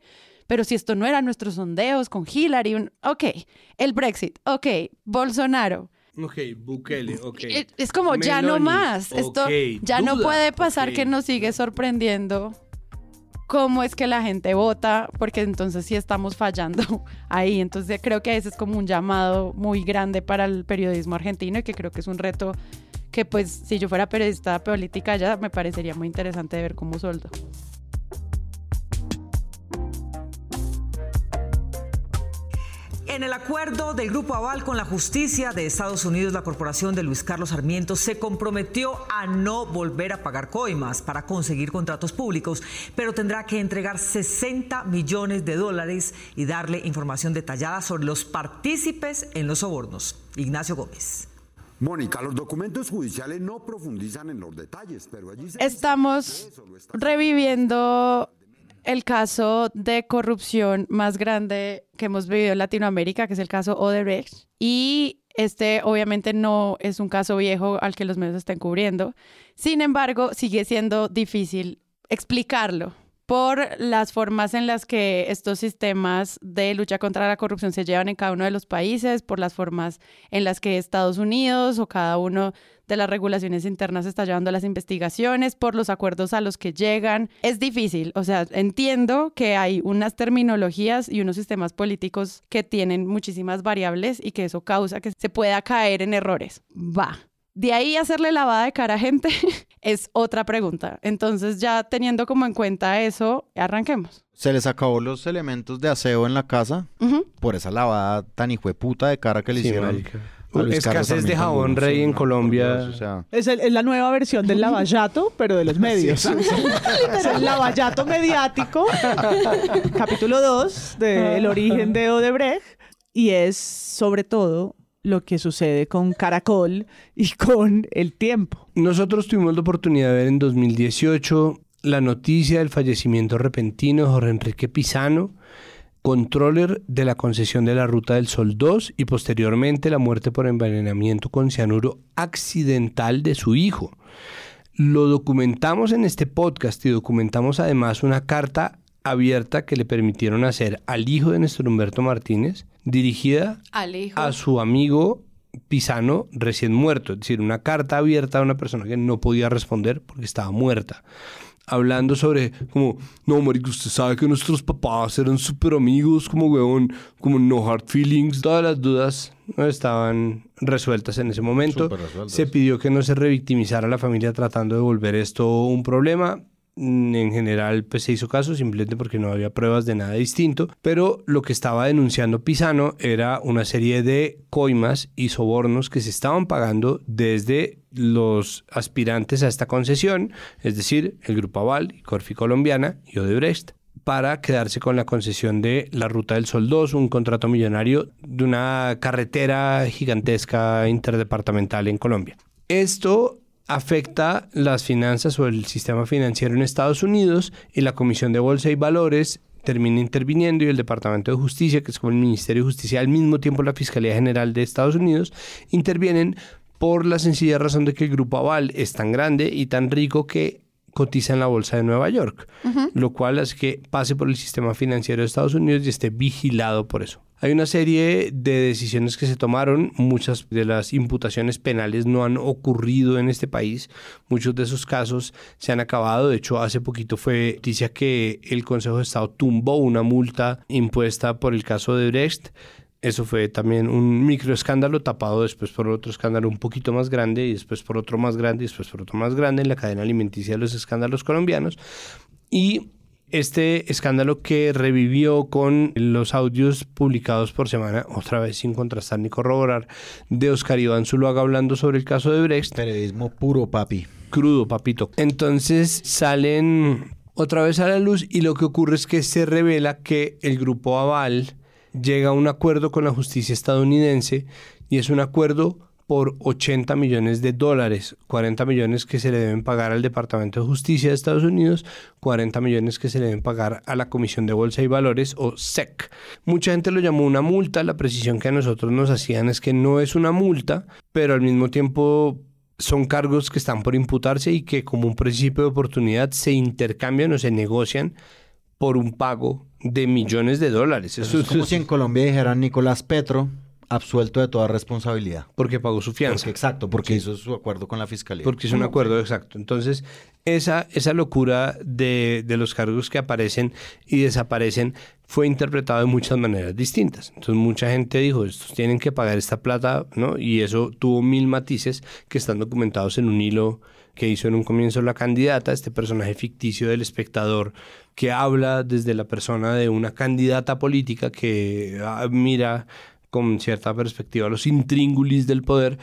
S1: Pero si esto no eran nuestros sondeos con Hillary, un- ok, el Brexit, ok, Bolsonaro.
S2: Ok, Bukele, ok.
S1: Es como ya no
S2: Meloni,
S1: más. Esto ya no puede pasar que nos sigue sorprendiendo cómo es que la gente vota, porque entonces sí estamos fallando ahí. Entonces creo que ese es como un llamado muy grande para el periodismo argentino y que creo que es un reto que pues si yo fuera periodista política ya me parecería muy interesante de ver cómo soldo.
S13: En el acuerdo del Grupo Aval con la justicia de Estados Unidos, la corporación de Luis Carlos Sarmiento se comprometió a no volver a pagar coimas para conseguir contratos públicos, pero tendrá que entregar 60 millones de dólares y darle información detallada sobre los partícipes en los sobornos. Ignacio Gómez.
S14: Mónica, los documentos judiciales no profundizan en los detalles, pero allí se...
S1: Estamos reviviendo el caso de corrupción más grande que hemos vivido en Latinoamérica, que es el caso Odebrecht. Y este obviamente no es un caso viejo al que los medios estén cubriendo. Sin embargo, sigue siendo difícil explicarlo por las formas en las que estos sistemas de lucha contra la corrupción se llevan en cada uno de los países, por las formas en las que Estados Unidos o cada uno de las regulaciones internas está llevando las investigaciones, por los acuerdos a los que llegan. Es difícil, o sea, entiendo que hay unas terminologías y unos sistemas políticos que tienen muchísimas variables y que eso causa que se pueda caer en errores. Va. De ahí hacerle lavada de cara a gente es otra pregunta. Entonces, ya teniendo como en cuenta eso, arranquemos.
S5: Se les acabó los elementos de aseo en la casa por esa lavada tan hijueputa de cara que le
S2: Sí,
S5: hicieron.
S2: marica. Escasez de jabón rey
S5: sí,
S2: en Colombia.
S5: por Dios, o sea,
S4: Es, el- es la nueva versión del lavallato, pero de los medios. es el lavallato mediático, capítulo 2 del origen de Odebrecht, y es sobre todo lo que sucede con Caracol y con el tiempo.
S2: Nosotros tuvimos la oportunidad de ver en 2018 la noticia del fallecimiento repentino de Jorge Enrique Pisano, controller de la concesión de la Ruta del Sol 2 y posteriormente la muerte por envenenamiento con cianuro accidental de su hijo. Lo documentamos en este podcast y documentamos además una carta abierta que le permitieron hacer al hijo de Néstor Humberto Martínez, dirigida
S1: Al hijo.
S2: a su amigo Pisano recién muerto, es decir, una carta abierta a una persona que no podía responder porque estaba muerta. Hablando sobre, como, no, marico, usted sabe que nuestros papás eran súper amigos, como, weón, como no hard feelings. Todas las dudas no estaban resueltas en ese momento. Se pidió que no se revictimizara a la familia tratando de volver esto un problema. Mm, En general, pues se hizo caso simplemente porque no había pruebas de nada distinto. Pero lo que estaba denunciando Pisano era una serie de coimas y sobornos que se estaban pagando desde los aspirantes a esta concesión, es decir, el Grupo Aval, Corfi Colombiana y Odebrecht para quedarse con la concesión de la Ruta del Sol 2, un contrato millonario de una carretera gigantesca interdepartamental en Colombia. Esto afecta las finanzas o el sistema financiero en Estados Unidos y la Comisión de Bolsa y Valores termina interviniendo y el Departamento de Justicia, que es como el Ministerio de Justicia, al mismo tiempo la Fiscalía General de Estados Unidos, intervienen por la sencilla razón de que el Grupo Aval es tan grande y tan rico que cotiza en la Bolsa de Nueva York, lo cual hace que pase por el sistema financiero de Estados Unidos y esté vigilado por eso. Hay una serie de decisiones que se tomaron, muchas de las imputaciones penales no han ocurrido en este país, muchos de esos casos se han acabado, de hecho hace poquito fue noticia que el Consejo de Estado tumbó una multa impuesta por el caso de Brecht, eso fue también un microescándalo tapado después por otro escándalo un poquito más grande y después por otro más grande y después por otro más grande en la cadena alimenticia de los escándalos colombianos. Y este escándalo que revivió con los audios publicados por semana, otra vez sin contrastar ni corroborar, de Oscar Iván Zuluaga hablando sobre el caso de Brecht.
S5: Periodismo puro, papi.
S2: Crudo, papito. Entonces salen otra vez a la luz y lo que ocurre es que se revela que el grupo Aval llega a un acuerdo con la justicia estadounidense y es un acuerdo por 80 millones de dólares, 40 millones que se le deben pagar al Departamento de Justicia de Estados Unidos, 40 millones que se le deben pagar a la Comisión de Bolsa y Valores o SEC. Mucha gente lo llamó una multa, la precisión que a nosotros nos hacían es que no es una multa, pero al mismo tiempo son cargos que están por imputarse y que como un principio de oportunidad se intercambian o se negocian por un pago de millones de dólares.
S5: Eso, es como si en Colombia dijeran Nicolás Petro absuelto de toda responsabilidad.
S2: Porque pagó su fianza.
S5: exacto, porque hizo su acuerdo con la fiscalía.
S2: Porque es un acuerdo exacto. Entonces, esa, esa locura de, de los cargos que aparecen y desaparecen fue interpretado de muchas maneras distintas. Entonces mucha gente dijo, estos tienen que pagar esta plata, ¿no? Y eso tuvo mil matices que están documentados en un hilo que hizo en un comienzo la candidata, este personaje ficticio del espectador que habla desde la persona de una candidata política que ah, mira con cierta perspectiva los intríngulis del poder.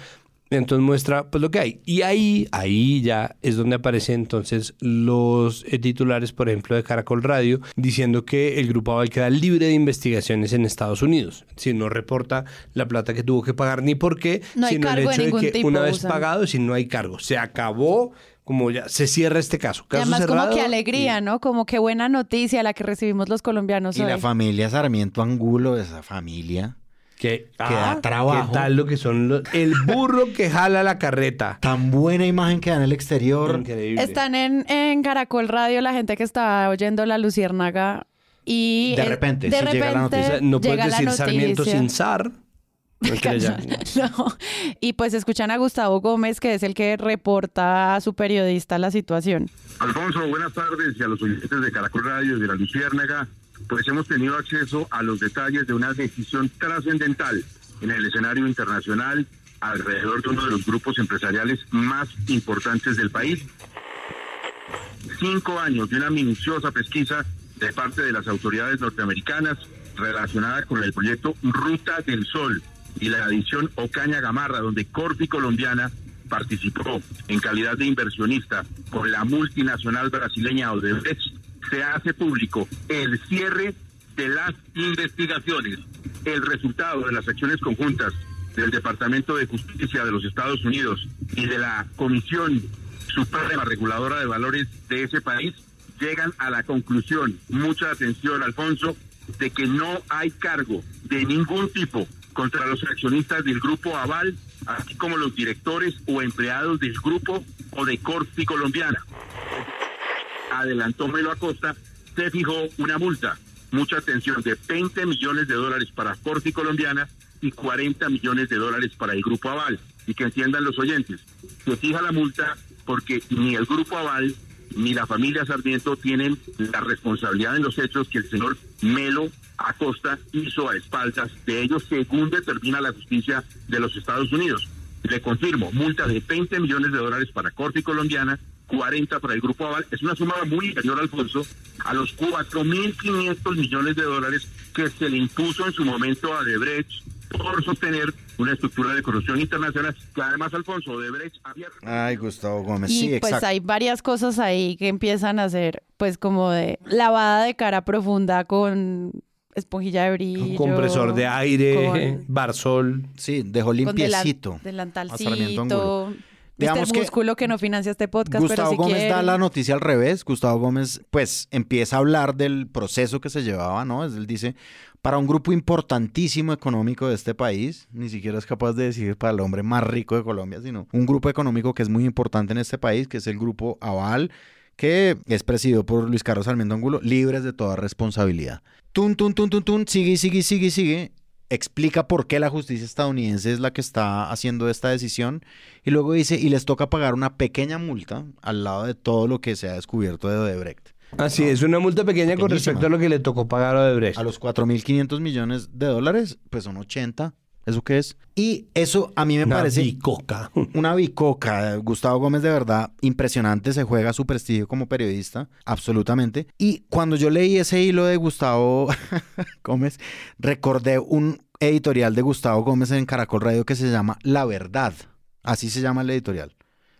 S2: Entonces muestra pues lo que hay. Y ahí, ahí ya es donde aparecen entonces los eh, titulares, por ejemplo, de Caracol Radio, diciendo que el grupo Aval queda libre de investigaciones en Estados Unidos. Si no reporta la plata que tuvo que pagar ni por qué,
S1: no
S2: sino el hecho de, que una vez
S1: usan.
S2: pagado, si no hay cargo. Se acabó como ya se cierra este caso. caso
S1: Además,
S2: cerrado,
S1: como que alegría, ¿no? Como que buena noticia la que recibimos los colombianos
S5: Y
S1: hoy.
S5: la familia Sarmiento Angulo, esa familia.
S2: Que,
S5: que da trabajo.
S2: ¿Qué tal lo que son los, el burro que jala la carreta?
S5: Tan buena imagen que da en el exterior.
S2: Increíble.
S1: Están en, en Caracol Radio la gente que está oyendo la Luciérnaga y...
S5: De repente,
S1: de
S5: sí llega la
S1: repente
S5: noticia.
S2: no
S1: llega
S2: puedes
S1: la
S2: decir Sarmiento
S1: noticia.
S2: sin zar. No.
S1: Y pues escuchan a Gustavo Gómez, que es el que reporta a su periodista la situación.
S15: Alfonso, buenas tardes y a los oyentes de Caracol Radio y de la Luciérnaga. Pues hemos tenido acceso a los detalles de una decisión trascendental en el escenario internacional alrededor de uno de los grupos empresariales más importantes del país. Cinco años de una minuciosa pesquisa de parte de las autoridades norteamericanas relacionada con el proyecto Ruta del Sol y la adición Ocaña Gamarra, donde Corpi Colombiana participó en calidad de inversionista con la multinacional brasileña Odebrecht, se hace público el cierre de las investigaciones, el resultado de las acciones conjuntas del Departamento de Justicia de los Estados Unidos y de la Comisión Suprema Reguladora de Valores de ese país llegan a la conclusión, mucha atención Alfonso, de que no hay cargo de ningún tipo contra los accionistas del Grupo Aval, así como los directores o empleados del grupo o de Corpi Colombiana. Adelantó Melo Acosta, se fijó una multa, mucha atención, de 20 millones de dólares para Corpi Colombiana y 40 millones de dólares para el Grupo Aval. Y que entiendan los oyentes, se fija la multa porque ni el Grupo Aval ni la familia Sarmiento tienen la responsabilidad en los hechos que el señor Melo Acosta hizo a espaldas de ellos según determina la justicia de los Estados Unidos. Le confirmo, multa de 20 millones de dólares para Corte Colombiana, 40 para el Grupo Aval. Es una suma muy inferior, Alfonso, a los 4.500 millones de dólares que se le impuso en su momento a Debrecht por sostener una estructura de corrupción internacional que además, Alfonso, Odebrecht había...
S5: Ay, Gustavo Gómez,
S1: Y
S5: sí,
S1: pues
S5: exacto.
S1: hay varias cosas ahí que empiezan a ser pues como de lavada de cara profunda con esponjilla de brillo.
S2: Compresor de aire,
S1: con-
S2: barsol.
S5: Sí, dejó
S1: con
S5: limpiecito.
S1: delan-
S5: a Sarmiento Angulo.
S1: delantalcito.
S5: Digamos que
S1: Músculo que no financia este podcast,
S5: Gustavo
S1: pero si
S5: Gómez da la noticia al revés. Gustavo Gómez, pues, empieza a hablar del proceso que se llevaba, ¿no? Él dice, para un grupo importantísimo económico de este país, ni siquiera es capaz de decir para el hombre más rico de Colombia, sino un grupo económico que es muy importante en este país, que es el grupo Aval, que es presidido por Luis Carlos Sarmiento Angulo, libres de toda responsabilidad. Tun, tun, tun, tun, tun, sigue, sigue, sigue, sigue. Explica por qué la justicia estadounidense es la que está haciendo esta decisión y luego dice, y les toca pagar una pequeña multa al lado de todo lo que se ha descubierto de Odebrecht.
S2: Así es, una multa pequeña con respecto a lo que le tocó pagar a Odebrecht.
S5: A los 4.500 millones de dólares, pues son 80. ¿Eso qué es? Y eso a mí me
S2: Una
S5: parece...
S2: bicoca.
S5: Una bicoca. Gustavo Gómez de verdad impresionante. Se juega su prestigio como periodista. Absolutamente. Y cuando yo leí ese hilo de Gustavo Gómez, recordé un editorial de Gustavo Gómez en Caracol Radio que se llama La Verdad. Así se llama el editorial.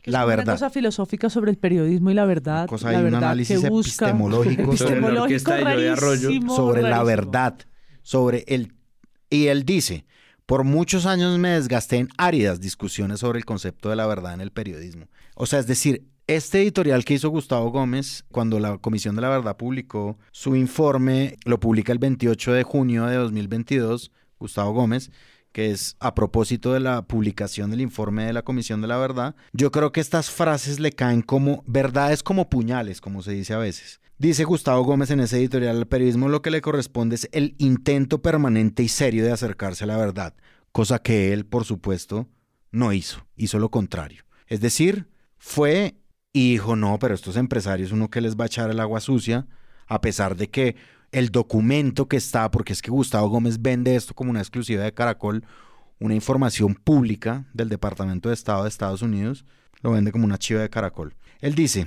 S5: La
S4: Una
S5: verdad.
S4: cosa filosófica sobre el periodismo y la verdad.
S5: cosa
S4: la
S5: ahí, un
S4: verdad
S5: análisis
S4: que busca.
S5: epistemológico sobre la
S4: epistemológico rarísimo,
S5: sobre la verdad, sobre el... Y él dice, por muchos años me desgasté en áridas discusiones sobre el concepto de la verdad en el periodismo. O sea, es decir, este editorial que hizo Gustavo Gómez, cuando la Comisión de la Verdad publicó su informe, lo publica el 28 de junio de 2022, Gustavo Gómez, que es a propósito de la publicación del informe de la Comisión de la Verdad, yo creo que estas frases le caen como verdades como puñales, como se dice a veces. Dice Gustavo Gómez en ese editorial al periodismo lo que le corresponde es el intento permanente y serio de acercarse a la verdad, cosa que él, por supuesto, no hizo, hizo lo contrario. Es decir, fue y dijo, no, pero estos empresarios uno que les va a echar el agua sucia, a pesar de que el documento que está, porque es que Gustavo Gómez vende esto como una exclusiva de Caracol, una información pública del Departamento de Estado de Estados Unidos, lo vende como una chiva de Caracol. Él dice,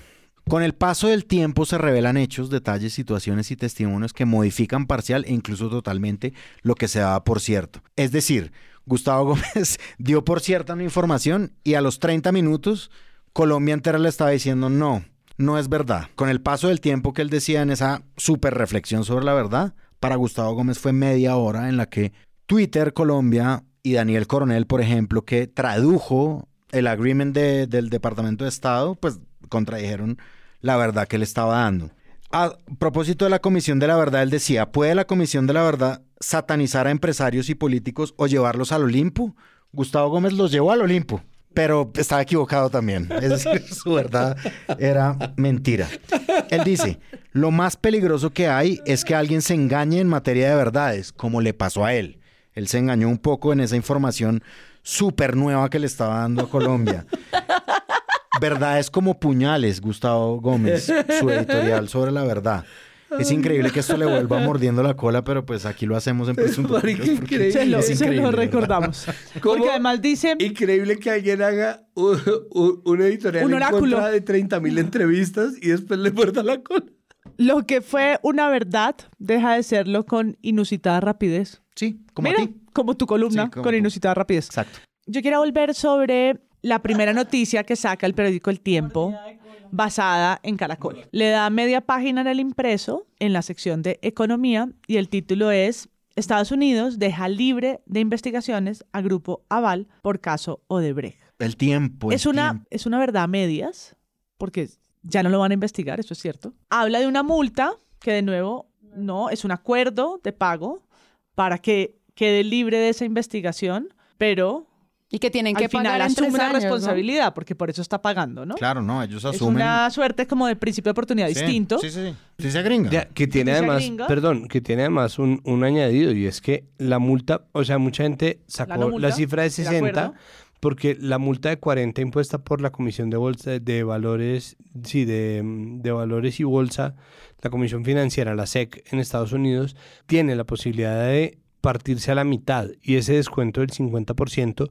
S5: con el paso del tiempo se revelan hechos, detalles, situaciones y testimonios que modifican parcial e incluso totalmente lo que se daba por cierto. Es decir, Gustavo Gómez dio por cierta una información y a los 30 minutos Colombia entera le estaba diciendo no, no es verdad. Con el paso del tiempo que él decía en esa super reflexión sobre la verdad, para Gustavo Gómez fue media hora en la que Twitter Colombia y Daniel Coronel, por ejemplo, que tradujo el agreement de- del Departamento de Estado, pues contradijeron la verdad que le estaba dando. A propósito de la Comisión de la Verdad, él decía, ¿puede la Comisión de la Verdad satanizar a empresarios y políticos o llevarlos al Olimpo? Gustavo Gómez los llevó al Olimpo, pero estaba equivocado también. Es decir, su verdad era mentira. Él dice, lo más peligroso que hay es que alguien se engañe en materia de verdades, como le pasó a él. Él se engañó un poco en esa información súper nueva que le estaba dando a Colombia. Verdades como puñales, Gustavo Gómez, su editorial sobre la verdad. Es increíble que esto le vuelva mordiendo la cola, pero pues aquí lo hacemos en Presunto
S2: Marica,
S5: porque
S2: increíble.
S4: Se lo,
S5: es
S4: se
S5: increíble,
S4: lo
S5: ¿verdad?
S4: recordamos.
S2: ¿Cómo?
S4: Porque además dice,
S2: Increíble que alguien haga un, un- un editorial
S4: Un
S2: en
S4: oráculo.
S2: contra de 30 mil entrevistas y después le muerda la cola.
S4: lo que fue una verdad deja de serlo con inusitada rapidez.
S5: Sí, como
S4: Mira,
S5: a ti.
S4: como tu columna,
S5: Sí, como
S4: con
S5: tú.
S4: inusitada rapidez.
S5: Exacto.
S4: Yo quiero volver sobre la primera noticia que saca el periódico El Tiempo, basada en Caracol. Le da media página en el impreso, en la sección de Economía, y el título es Estados Unidos deja libre de investigaciones a Grupo Aval por caso Odebrecht.
S5: El tiempo. el
S4: Es una,
S5: tiempo.
S4: es una verdad a medias, porque ya no lo van a investigar, eso es cierto. Habla de una multa que de nuevo no es un acuerdo de pago para que quede libre de esa investigación, pero
S1: Y que tienen
S4: al
S1: que
S4: final
S1: pagar en
S4: asume
S1: tres
S4: una
S1: años, ¿no?
S4: responsabilidad, porque por eso está pagando, ¿no?
S5: Claro, no, ellos
S4: Es
S5: asumen.
S4: una suerte como de principio de oportunidad
S5: Sí,
S4: distinto.
S5: Sí, sí, sí. Sí, se gringa.
S2: Ya, que tiene además,
S4: gringa.
S2: perdón, que tiene además un, un añadido y es que la multa, o sea, mucha gente sacó
S4: La
S2: la,
S4: no multa,
S2: cifra de
S4: de
S2: 60
S4: acuerdo.
S2: porque la multa de 40 impuesta por la Comisión de Bolsa de Valores, sí, de, de Valores y Bolsa, la Comisión Financiera, la SEC en Estados Unidos, tiene la posibilidad de partirse a la mitad y ese descuento del 50%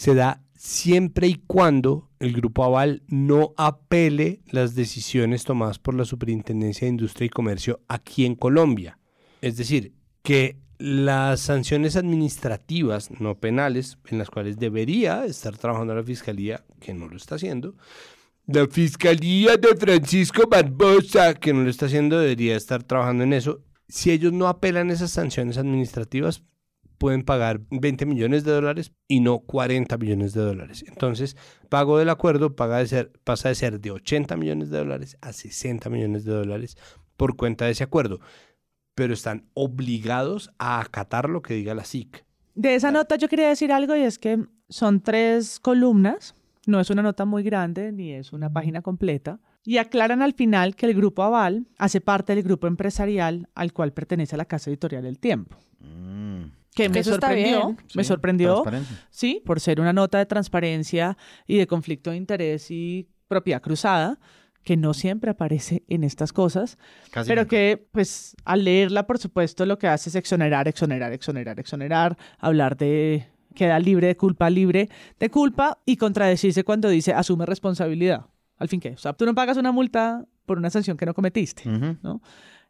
S2: se da siempre y cuando el Grupo Aval no apele las decisiones tomadas por la Superintendencia de Industria y Comercio aquí en Colombia. Es decir, que las sanciones administrativas, no penales, en las cuales debería estar trabajando la Fiscalía, que no lo está haciendo, la Fiscalía de Francisco Barbosa, que no lo está haciendo, debería estar trabajando en eso. Si ellos no apelan esas sanciones administrativas, pueden pagar 20 millones de dólares y no 40 millones de dólares. Entonces, pago del acuerdo paga de ser, pasa de ser de 80 millones de dólares a 60 millones de dólares por cuenta de ese acuerdo. Pero están obligados a acatar lo que diga la SIC.
S4: De esa nota yo quería decir algo y es que son tres columnas, no es una nota muy grande ni es una página completa, y aclaran al final que el grupo Aval hace parte del grupo empresarial al cual pertenece la casa editorial El Tiempo.
S5: Mm.
S4: Que me
S1: eso está
S4: sorprendió,
S1: bien.
S4: me
S5: Sí,
S4: sorprendió, sí, por ser una nota de transparencia y de conflicto de interés y propiedad cruzada, que no siempre aparece en estas cosas,
S5: Casi
S4: pero
S5: nunca.
S4: que, pues, al leerla, por supuesto, lo que hace es exonerar, exonerar, exonerar, exonerar, hablar de queda libre de culpa, libre de culpa y contradecirse cuando dice asume responsabilidad. Al fin, ¿qué? O sea, tú no pagas una multa por una sanción que no cometiste,
S5: Ujú.
S4: ¿no?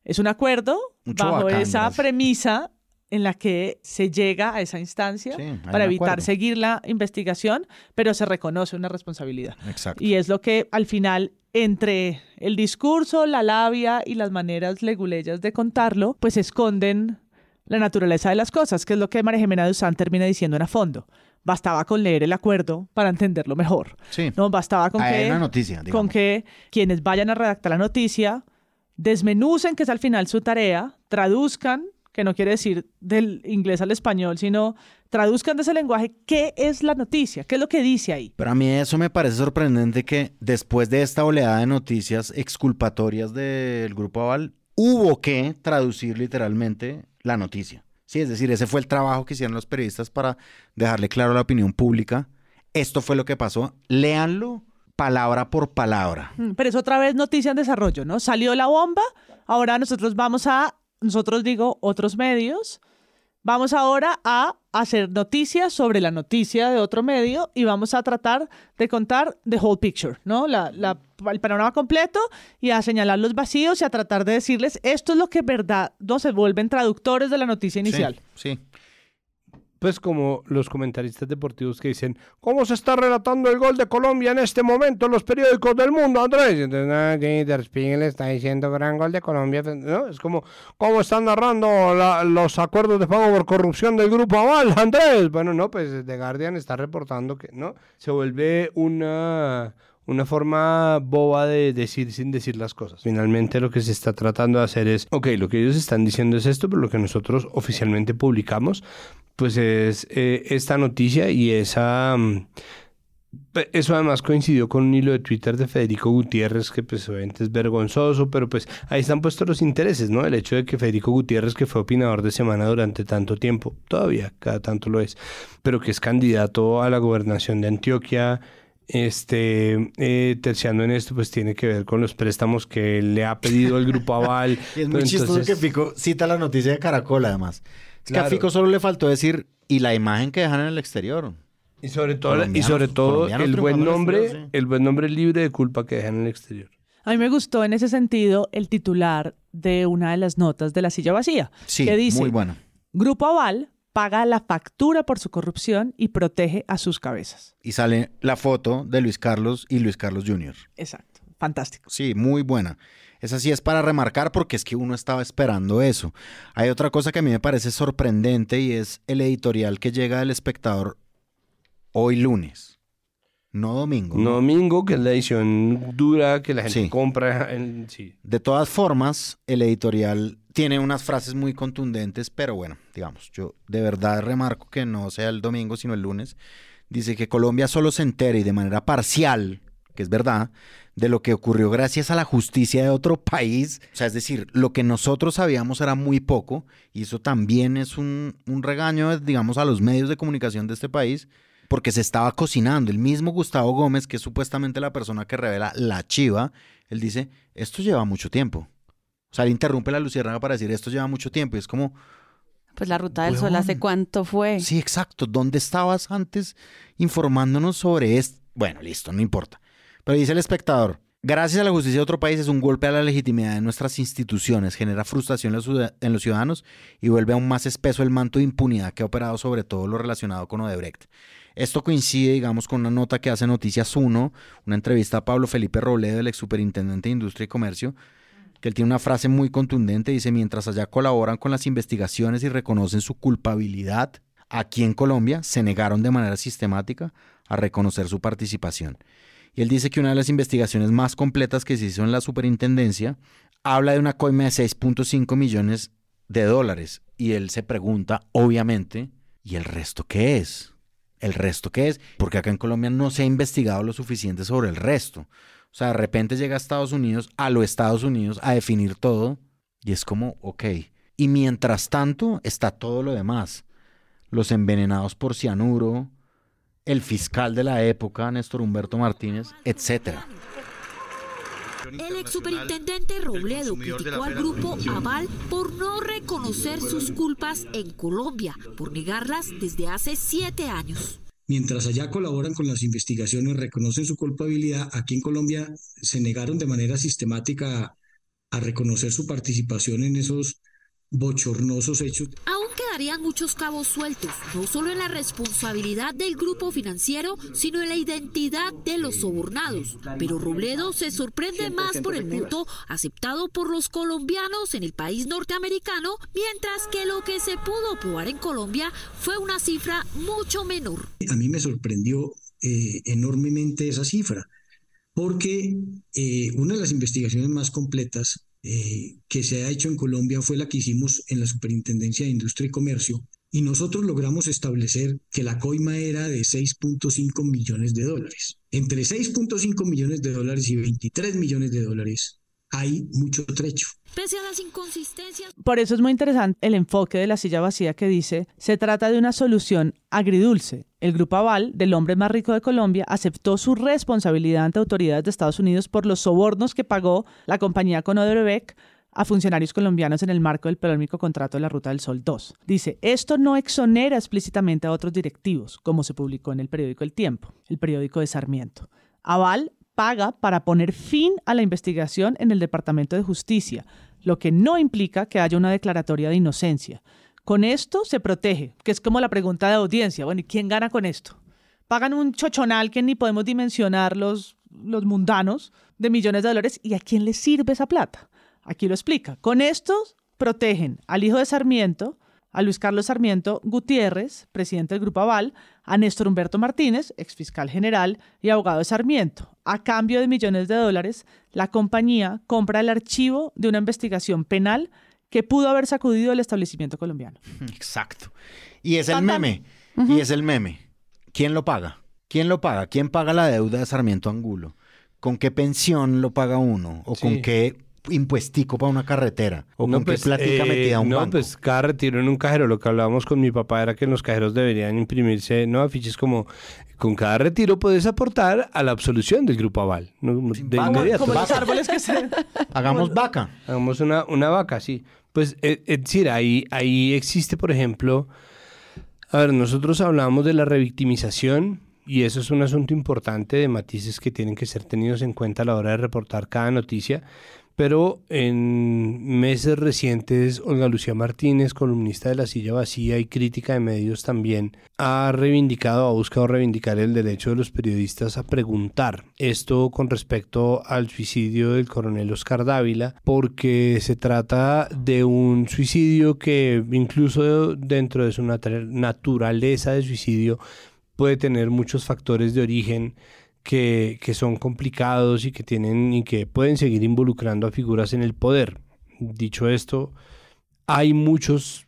S4: Es un acuerdo
S5: Mucho
S4: bajo
S5: bacán,
S4: esa
S5: gracias.
S4: premisa en la que se llega a esa instancia
S5: Sí,
S4: para evitar
S5: acuerdo.
S4: seguir la investigación, pero se reconoce una responsabilidad.
S5: Exacto.
S4: Y es lo que al final, entre el discurso, la labia y las maneras leguleyas de contarlo, pues esconden la naturaleza de las cosas, que es lo que María Jimena Duzán termina diciendo en a fondo. Bastaba con leer el acuerdo para entenderlo mejor.
S5: Sí.
S4: No, bastaba con que,
S5: una noticia,
S4: con que quienes vayan a redactar la noticia desmenucen, que es al final su tarea, traduzcan, que no quiere decir del inglés al español, sino traduzcan de ese lenguaje qué es la noticia, qué es lo que dice ahí.
S5: Pero a mí eso me parece sorprendente que después de esta oleada de noticias exculpatorias del Grupo Aval, hubo que traducir literalmente la noticia. Sí, es decir, ese fue el trabajo que hicieron los periodistas para dejarle claro a la opinión pública. Esto fue lo que pasó. Léanlo palabra por palabra.
S4: Mm, Pero es otra vez noticia en desarrollo, ¿no? Salió la bomba, ahora nosotros vamos a, nosotros digo, otros medios, vamos ahora a hacer noticias sobre la noticia de otro medio y vamos a tratar de contar the whole picture, ¿no? La, la- el panorama completo y a señalar los vacíos y a tratar de decirles esto es lo que en verdad no se vuelven traductores de la noticia inicial.
S5: Sí.
S2: Pues como los comentaristas deportivos que dicen, ¿cómo se está relatando el gol de Colombia en este momento en los periódicos del mundo, Andrés? Entonces, ah, sí, Der Spiegel está diciendo gran gol de Colombia. ¿no? Es como, ¿cómo están narrando los acuerdos de pago por corrupción del Grupo Aval, Andrés? Bueno, no, pues The Guardian está reportando que, ¿no? Se vuelve una una forma boba de decir sin decir las cosas. Finalmente lo que se está tratando de hacer es, ok, lo que ellos están diciendo es esto, pero lo que nosotros oficialmente publicamos, pues es eh, esta noticia y esa... mm, Eso además coincidió con un hilo de Twitter de Federico Gutiérrez que pues obviamente es vergonzoso, pero pues ahí están puestos los intereses, ¿no? El hecho de que Federico Gutiérrez, que fue opinador de semana durante tanto tiempo, todavía cada tanto lo es, pero que es candidato a la gobernación de Antioquia, este, eh, terciando en esto, pues tiene que ver con los préstamos que le ha pedido el Grupo Aval.
S5: Es muy chistoso que Fico cita la noticia de Caracol, además. Es que a
S2: Claro.
S5: Fico solo le faltó decir, y la imagen que dejan en el exterior.
S2: Y sobre todo, y sobre todo el buen nombre,
S5: exterior, sí.
S2: el buen nombre libre de culpa que dejan en el exterior.
S4: A mí me gustó en ese sentido el titular de una de las notas de la silla vacía,
S5: Sí,
S4: que dice,
S5: muy bueno.
S4: Grupo Aval paga la factura por su corrupción y protege a sus cabezas.
S5: Y sale la foto de Luis Carlos y Luis Carlos Jr.
S4: Exacto, fantástico.
S5: Sí, muy buena. Esa sí es para remarcar porque es que uno estaba esperando eso. Hay otra cosa que a mí me parece sorprendente y es el editorial que llega del espectador hoy lunes, no domingo.
S2: No domingo, que es la edición dura que la gente
S5: Sí.
S2: compra. En, sí.
S5: De todas formas, el editorial tiene unas frases muy contundentes, pero bueno, digamos, yo de verdad remarco que no sea el domingo, sino el lunes. Dice que Colombia solo se entere y de manera parcial, que es verdad, de lo que ocurrió gracias a la justicia de otro país. O sea, es decir, lo que nosotros sabíamos era muy poco, y eso también es un, un regaño, digamos, a los medios de comunicación de este país, porque se estaba cocinando. El mismo Gustavo Gómez, que es supuestamente la persona que revela la chiva, él dice, esto lleva mucho tiempo. O sea, él interrumpe la luciérnaga para decir, esto lleva mucho tiempo. Y es como,
S1: Pues la ruta del sol, ¿hace cuánto fue?
S5: sí, exacto, ¿dónde estabas antes informándonos sobre esto? Bueno, listo, no importa. Pero dice el espectador, gracias a la justicia de otro país es un golpe a la legitimidad de nuestras instituciones, genera frustración en los ciudadanos y vuelve aún más espeso el manto de impunidad que ha operado sobre todo lo relacionado con Odebrecht. Esto coincide, digamos, con una nota que hace Noticias 1, una entrevista a Pablo Felipe Robledo, el ex superintendente de Industria y Comercio, que él tiene una frase muy contundente, dice, mientras allá colaboran con las investigaciones y reconocen su culpabilidad, aquí en Colombia se negaron de manera sistemática a reconocer su participación. Y él dice que una de las investigaciones más completas que se hizo en la superintendencia habla de una coima de 6.5 millones de dólares. Y él se pregunta, obviamente, ¿y el resto qué es? ¿El resto qué es? Porque acá en Colombia no se ha investigado lo suficiente sobre el resto. O sea, de repente llega a Estados Unidos, a los Estados Unidos, a definir todo. Y es como, ok. Y mientras tanto está todo lo demás. los envenenados por cianuro, el fiscal de la época, Néstor Humberto Martínez, etcétera.
S8: El ex superintendente Robledo criticó al grupo Aval por no reconocer sus culpas en Colombia, por negarlas desde hace siete años.
S16: Mientras allá colaboran con las investigaciones, reconocen su culpabilidad, aquí en Colombia se negaron de manera sistemática a reconocer su participación en esos bochornosos hechos.
S8: Aún quedarían muchos cabos sueltos, no solo en la responsabilidad del grupo financiero, sino en la identidad de los sobornados. Pero Robledo se sorprende más por el monto aceptado por los colombianos en el país norteamericano, mientras que lo que se pudo probar en Colombia fue una cifra mucho menor.
S16: A mí me sorprendió eh, enormemente esa cifra, porque eh, una de las investigaciones más completas eh, que se ha hecho en Colombia fue la que hicimos en la Superintendencia de Industria y Comercio y nosotros logramos establecer que la coima era de 6.5 millones de dólares. Entre 6.5 millones de dólares y 23 millones de dólares hay mucho trecho.
S8: Pese a las inconsistencias.
S4: Por eso es muy interesante el enfoque de la silla vacía que dice, se trata de una solución agridulce. El grupo Aval, del hombre más rico de Colombia, aceptó su responsabilidad ante autoridades de Estados Unidos por los sobornos que pagó la compañía con Odebrecht a funcionarios colombianos en el marco del polémico contrato de la Ruta del Sol 2. Dice, esto no exonera explícitamente a otros directivos, como se publicó en el periódico El Tiempo, el periódico de Sarmiento. Aval paga para poner fin a la investigación en el Departamento de Justicia, lo que no implica que haya una declaratoria de inocencia. Con esto se protege, que es como la pregunta de audiencia. Bueno, ¿y quién gana con esto? Pagan un chochonal que ni podemos dimensionar los, los mundanos de millones de dólares. ¿Y a quién le sirve esa plata? Aquí lo explica. Con esto protegen al hijo de Sarmiento, a Luis Carlos Sarmiento Gutiérrez, presidente del Grupo Aval, a Néstor Humberto Martínez, exfiscal general y abogado de Sarmiento. A cambio de millones de dólares, la compañía compra el archivo de una investigación penal que pudo haber sacudido el establecimiento colombiano.
S5: Exacto. Y es el meme. Y es el meme. ¿Quién lo paga? ¿Quién lo paga? ¿Quién paga la deuda de Sarmiento Angulo? ¿Con qué pensión lo paga uno? ¿O con qué impuestico para una carretera o
S2: No,
S5: con
S2: pues,
S5: qué platica
S2: eh,
S5: metida un
S2: no,
S5: banco.
S2: pues cada retiro en un cajero, lo que hablábamos con mi papá era que en los cajeros deberían imprimirse no afiches como con cada retiro puedes aportar a la absolución del grupo aval. ¿no? De
S5: vaca,
S2: inmediato.
S4: Como los árboles que se...
S5: Hagamos vaca.
S2: Hagamos una, una vaca, sí. Pues eh, es decir, ahí, ahí existe, por ejemplo, a ver, nosotros hablamos de la revictimización y eso es un asunto importante de matices que tienen que ser tenidos en cuenta a la hora de reportar cada noticia. Pero en meses recientes, Olga Lucía Martínez, columnista de La Silla Vacía y crítica de medios también, ha reivindicado, ha buscado reivindicar el derecho de los periodistas a preguntar. Esto con respecto al suicidio del coronel Oscar Dávila, porque se trata de un suicidio que incluso dentro de su nat- naturaleza de suicidio puede tener muchos factores de origen que, que son complicados y que tienen y que pueden seguir involucrando a figuras en el poder. Dicho esto, hay muchos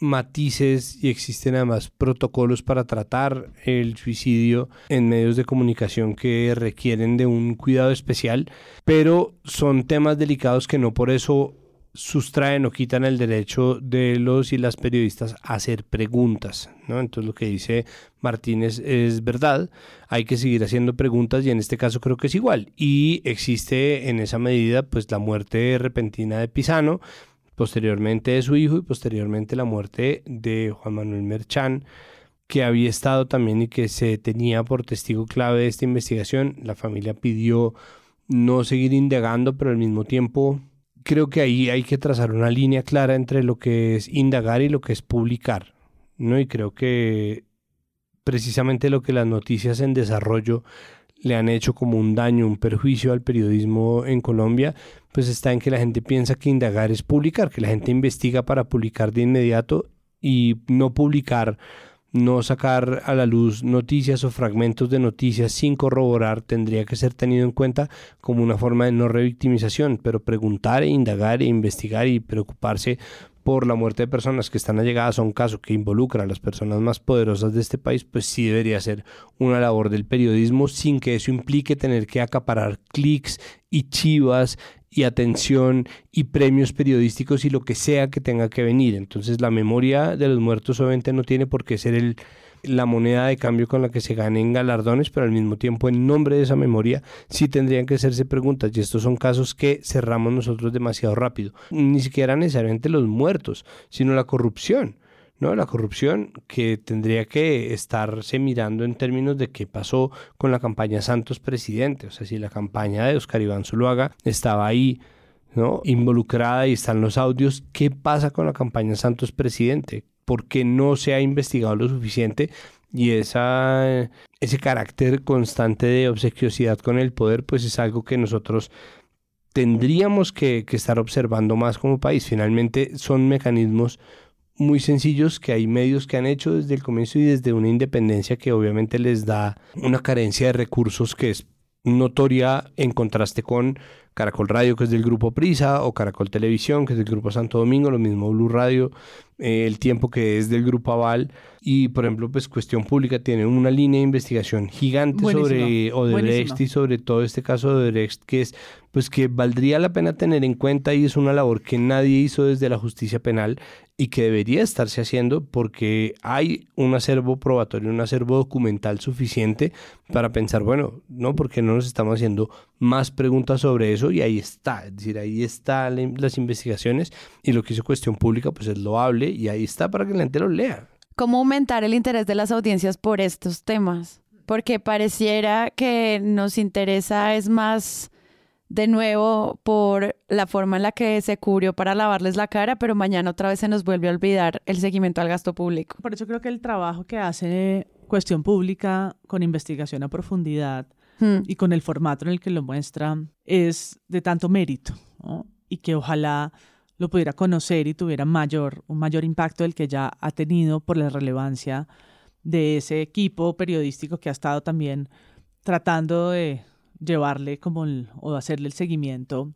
S2: matices y existen además protocolos para tratar el suicidio en medios de comunicación que requieren de un cuidado especial, pero son temas delicados que no por eso sustraen o quitan el derecho de los y las periodistas a hacer preguntas, ¿no? Entonces lo que dice Martínez es verdad, hay que seguir haciendo preguntas y en este caso creo que es igual. Y existe en esa medida pues la muerte repentina de Pisano, posteriormente de su hijo y posteriormente la muerte de Juan Manuel Merchán, que había estado también y que se tenía por testigo clave de esta investigación. La familia pidió no seguir indagando, pero al mismo tiempo creo que ahí hay que trazar una línea clara entre lo que es indagar y lo que es publicar, ¿no? Y creo que precisamente lo que las noticias en desarrollo le han hecho como un daño, un perjuicio al periodismo en Colombia, pues está en que la gente piensa que indagar es publicar, que la gente investiga para publicar de inmediato y no publicar, no sacar a la luz noticias o fragmentos de noticias sin corroborar tendría que ser tenido en cuenta como una forma de no revictimización, pero preguntar e indagar e investigar y preocuparse por la muerte de personas que están allegadas a un caso que involucra a las personas más poderosas de este país, pues sí debería ser una labor del periodismo sin que eso implique tener que acaparar clics y chivas y atención y premios periodísticos y lo que sea que tenga que venir. Entonces la memoria de los muertos obviamente no tiene por qué ser el, la moneda de cambio con la que se ganen galardones, pero al mismo tiempo en nombre de esa memoria sí tendrían que hacerse preguntas y estos son casos que cerramos nosotros demasiado rápido. Ni siquiera necesariamente los muertos, sino la corrupción. ¿No? La corrupción que tendría que estarse mirando en términos de qué pasó con la campaña Santos Presidente. O sea, si la campaña de Oscar Iván Zuluaga estaba ahí ¿no? involucrada y están los audios, ¿qué pasa con la campaña Santos Presidente? ¿Por qué no se ha investigado lo suficiente? Y esa, ese carácter constante de obsequiosidad con el poder, pues es algo que nosotros tendríamos que, que estar observando más como país. Finalmente son mecanismos muy sencillos que hay medios que han hecho desde el comienzo y desde una independencia que obviamente les da una carencia de recursos que es notoria en contraste con Caracol Radio, que es del grupo Prisa, o Caracol Televisión, que es del grupo Santo Domingo, lo mismo Blue Radio, eh, el tiempo que es del grupo Aval. Y, por ejemplo, pues Cuestión Pública tiene una línea de investigación gigante sobre Odebrecht y sobre todo este caso de Odebrecht, que es pues que valdría la pena tener en cuenta y es una labor que nadie hizo desde la justicia penal y que debería estarse haciendo porque hay un acervo probatorio, un acervo documental suficiente para pensar, bueno, no, porque no nos estamos haciendo más preguntas sobre eso y ahí está, es decir, ahí están las investigaciones y lo que hizo Cuestión Pública pues es loable y ahí está para que la gente lo lea.
S1: ¿Cómo aumentar el interés de las audiencias por estos temas? Porque pareciera que nos interesa es más de nuevo por la forma en la que se cubrió para lavarles la cara, pero mañana otra vez se nos vuelve a olvidar el seguimiento al gasto público.
S4: Por eso creo que el trabajo que hace Cuestión Pública con investigación a profundidad hmm. y con el formato en el que lo muestra es de tanto mérito y que ojalá lo pudiera conocer y tuviera mayor, un mayor impacto del que ya ha tenido por la relevancia de ese equipo periodístico que ha estado también tratando de llevarle como o hacerle el seguimiento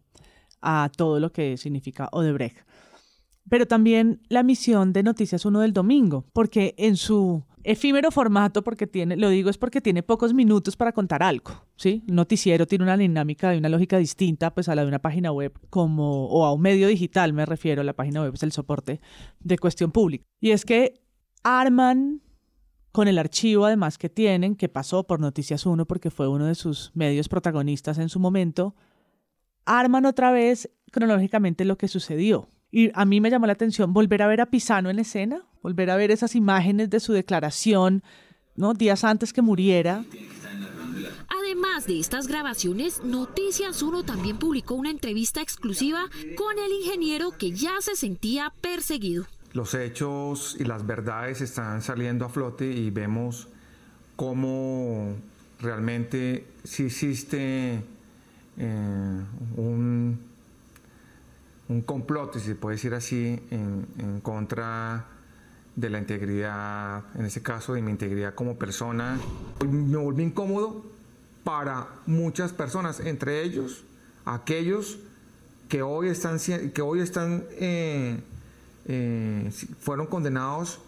S4: a todo lo que significa Odebrecht. Pero también la misión de Noticias 1 del domingo, porque en su efímero formato, porque tiene, lo digo es porque tiene pocos minutos para contar algo, ¿sí? noticiero tiene una dinámica y una lógica distinta pues a la de una página web como, o a un medio digital, me refiero, la página web es el soporte de cuestión pública. Y es que arman con el archivo además que tienen, que pasó por Noticias 1 porque fue uno de sus medios protagonistas en su momento, arman otra vez cronológicamente lo que sucedió. Y a mí me llamó la atención volver a ver a Pisano en escena, volver a ver esas imágenes de su declaración, ¿no? Días antes que muriera.
S8: Además de estas grabaciones, Noticias 1 también publicó una entrevista exclusiva con el ingeniero que ya se sentía perseguido
S17: los hechos y las verdades están saliendo a flote y vemos cómo realmente sí existe eh, un, un complot, si se puede decir así, en, en, contra de la integridad, en este caso de mi integridad como persona. Me volví incómodo para muchas personas, entre ellos aquellos que hoy están, que hoy están eh, eh, fueron condenados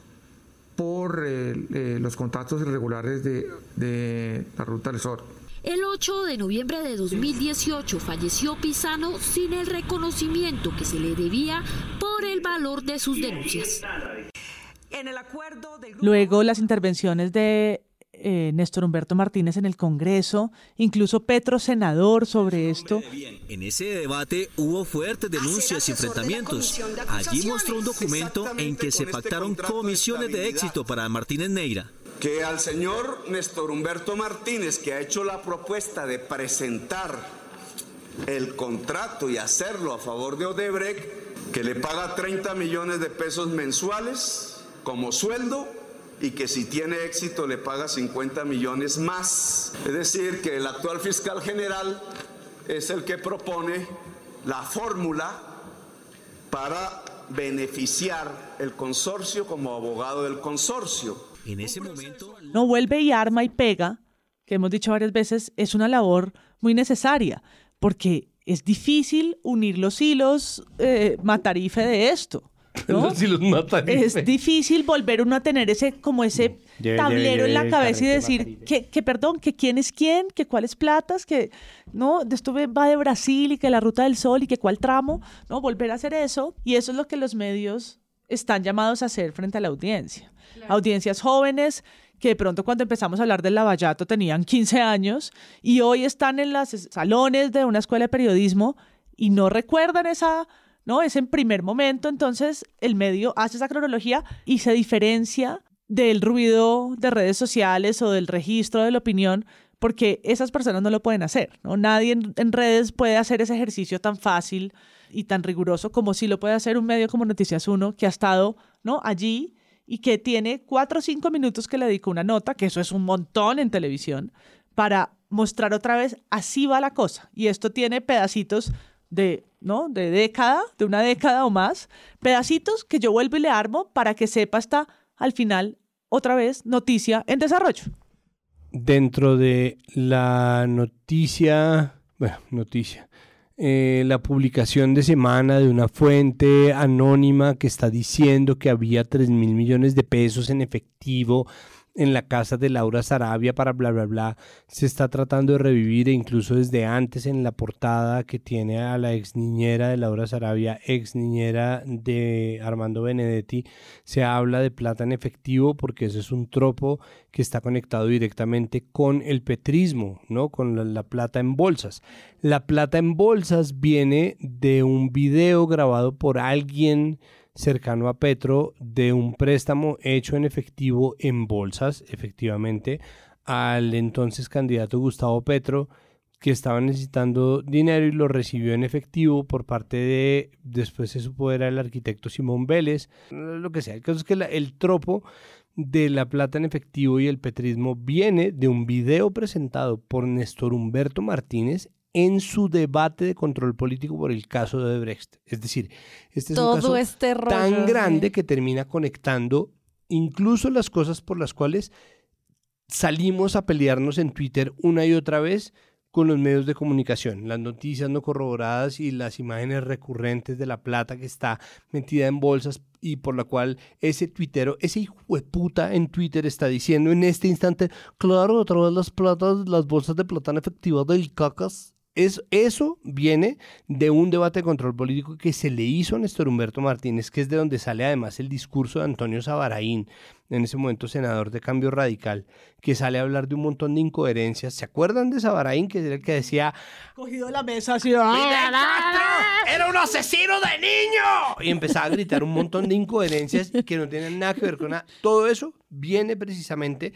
S17: por eh, eh, los contactos irregulares de, la Ruta del Sol.
S8: El 8 de noviembre de 2018 falleció Pisano sin el reconocimiento que se le debía por el valor de sus denuncias.
S4: Luego las intervenciones de eh, Néstor Humberto Martínez en el Congreso, incluso Petro senador sobre esto.
S18: En ese debate hubo fuertes denuncias y enfrentamientos. Allí mostró un documento en que se pactaron comisiones de éxito para Martínez Neira.
S19: Que al señor Néstor Humberto Martínez, que ha hecho la propuesta de presentar el contrato y hacerlo a favor de Odebrecht, que le paga 30 millones de pesos mensuales como sueldo, y que si tiene éxito le paga 50 millones más. Es decir, que el actual fiscal general es el que propone la fórmula para beneficiar el consorcio como abogado del consorcio.
S18: En ese momento...
S4: No vuelve y arma y pega, que hemos dicho varias veces, es una labor muy necesaria, porque es difícil unir los hilos eh, matarife de esto. ¿no?
S2: si los matan.
S4: es difícil volver uno a tener ese como ese
S2: Lleve,
S4: tablero
S2: lleve,
S4: en la
S2: lleve,
S4: cabeza y decir que, que perdón, que quién es quién, que cuáles platas, que no, de esto va de Brasil y que la ruta del sol y que cuál tramo, no, volver a hacer eso y eso es lo que los medios están llamados a hacer frente a la audiencia. Audiencias jóvenes que de pronto cuando empezamos a hablar del lavallato tenían 15 años y hoy están en los salones de una escuela de periodismo y no recuerdan esa ¿no? Es en primer momento, entonces el medio hace esa cronología y se diferencia del ruido de redes sociales o del registro de la opinión, porque esas personas no lo pueden hacer, ¿no? Nadie en, redes puede hacer ese ejercicio tan fácil y tan riguroso como si lo puede hacer un medio como Noticias 1, que ha estado, ¿no? Allí y que tiene cuatro o cinco minutos que le dedica una nota, que eso es un montón en televisión, para mostrar otra vez, así va la cosa. Y esto tiene pedacitos de, ¿no? De década, de una década o más, pedacitos que yo vuelvo y le armo para que sepa hasta al final, otra vez, noticia en desarrollo.
S2: Dentro de la noticia, bueno, noticia, eh, la publicación de semana de una fuente anónima que está diciendo que había 3 mil millones de pesos en efectivo en la casa de Laura Sarabia para bla bla bla se está tratando de revivir e incluso desde antes en la portada que tiene a la ex niñera de Laura Sarabia, ex niñera de Armando Benedetti, se habla de plata en efectivo porque eso es un tropo que está conectado directamente con el petrismo, ¿no? Con la, la plata en bolsas. La plata en bolsas viene de un video grabado por alguien cercano a Petro de un préstamo hecho en efectivo en bolsas, efectivamente, al entonces candidato Gustavo Petro, que estaba necesitando dinero y lo recibió en efectivo por parte de, después se supo era el arquitecto Simón Vélez, lo que sea. El caso es que el tropo de la plata en efectivo y el petrismo viene de un video presentado por Néstor Humberto Martínez en su debate de control político por el caso de Odebrecht. Es decir, este es
S1: Todo
S2: un caso
S1: este rollo,
S2: tan grande
S1: sí.
S2: que termina conectando incluso las cosas por las cuales salimos a pelearnos en Twitter una y otra vez con los medios de comunicación, las noticias no corroboradas y las imágenes recurrentes de la plata que está metida en bolsas y por la cual ese tuitero, ese hijo de puta en Twitter está diciendo en este instante, claro, otra vez las platas, las bolsas de plata en efectivo del cacas. Es, eso viene de un debate de control político que se le hizo a Néstor Humberto Martínez, que es de donde sale además el discurso de Antonio Sabaraín, en ese momento senador de Cambio Radical, que sale a hablar de un montón de incoherencias. ¿Se acuerdan de Sabaraín, que era el que decía,
S4: Cogido de la mesa así.
S2: era un asesino de niño. Y empezaba a gritar un montón de incoherencias que no tienen nada que ver con nada. Todo eso viene precisamente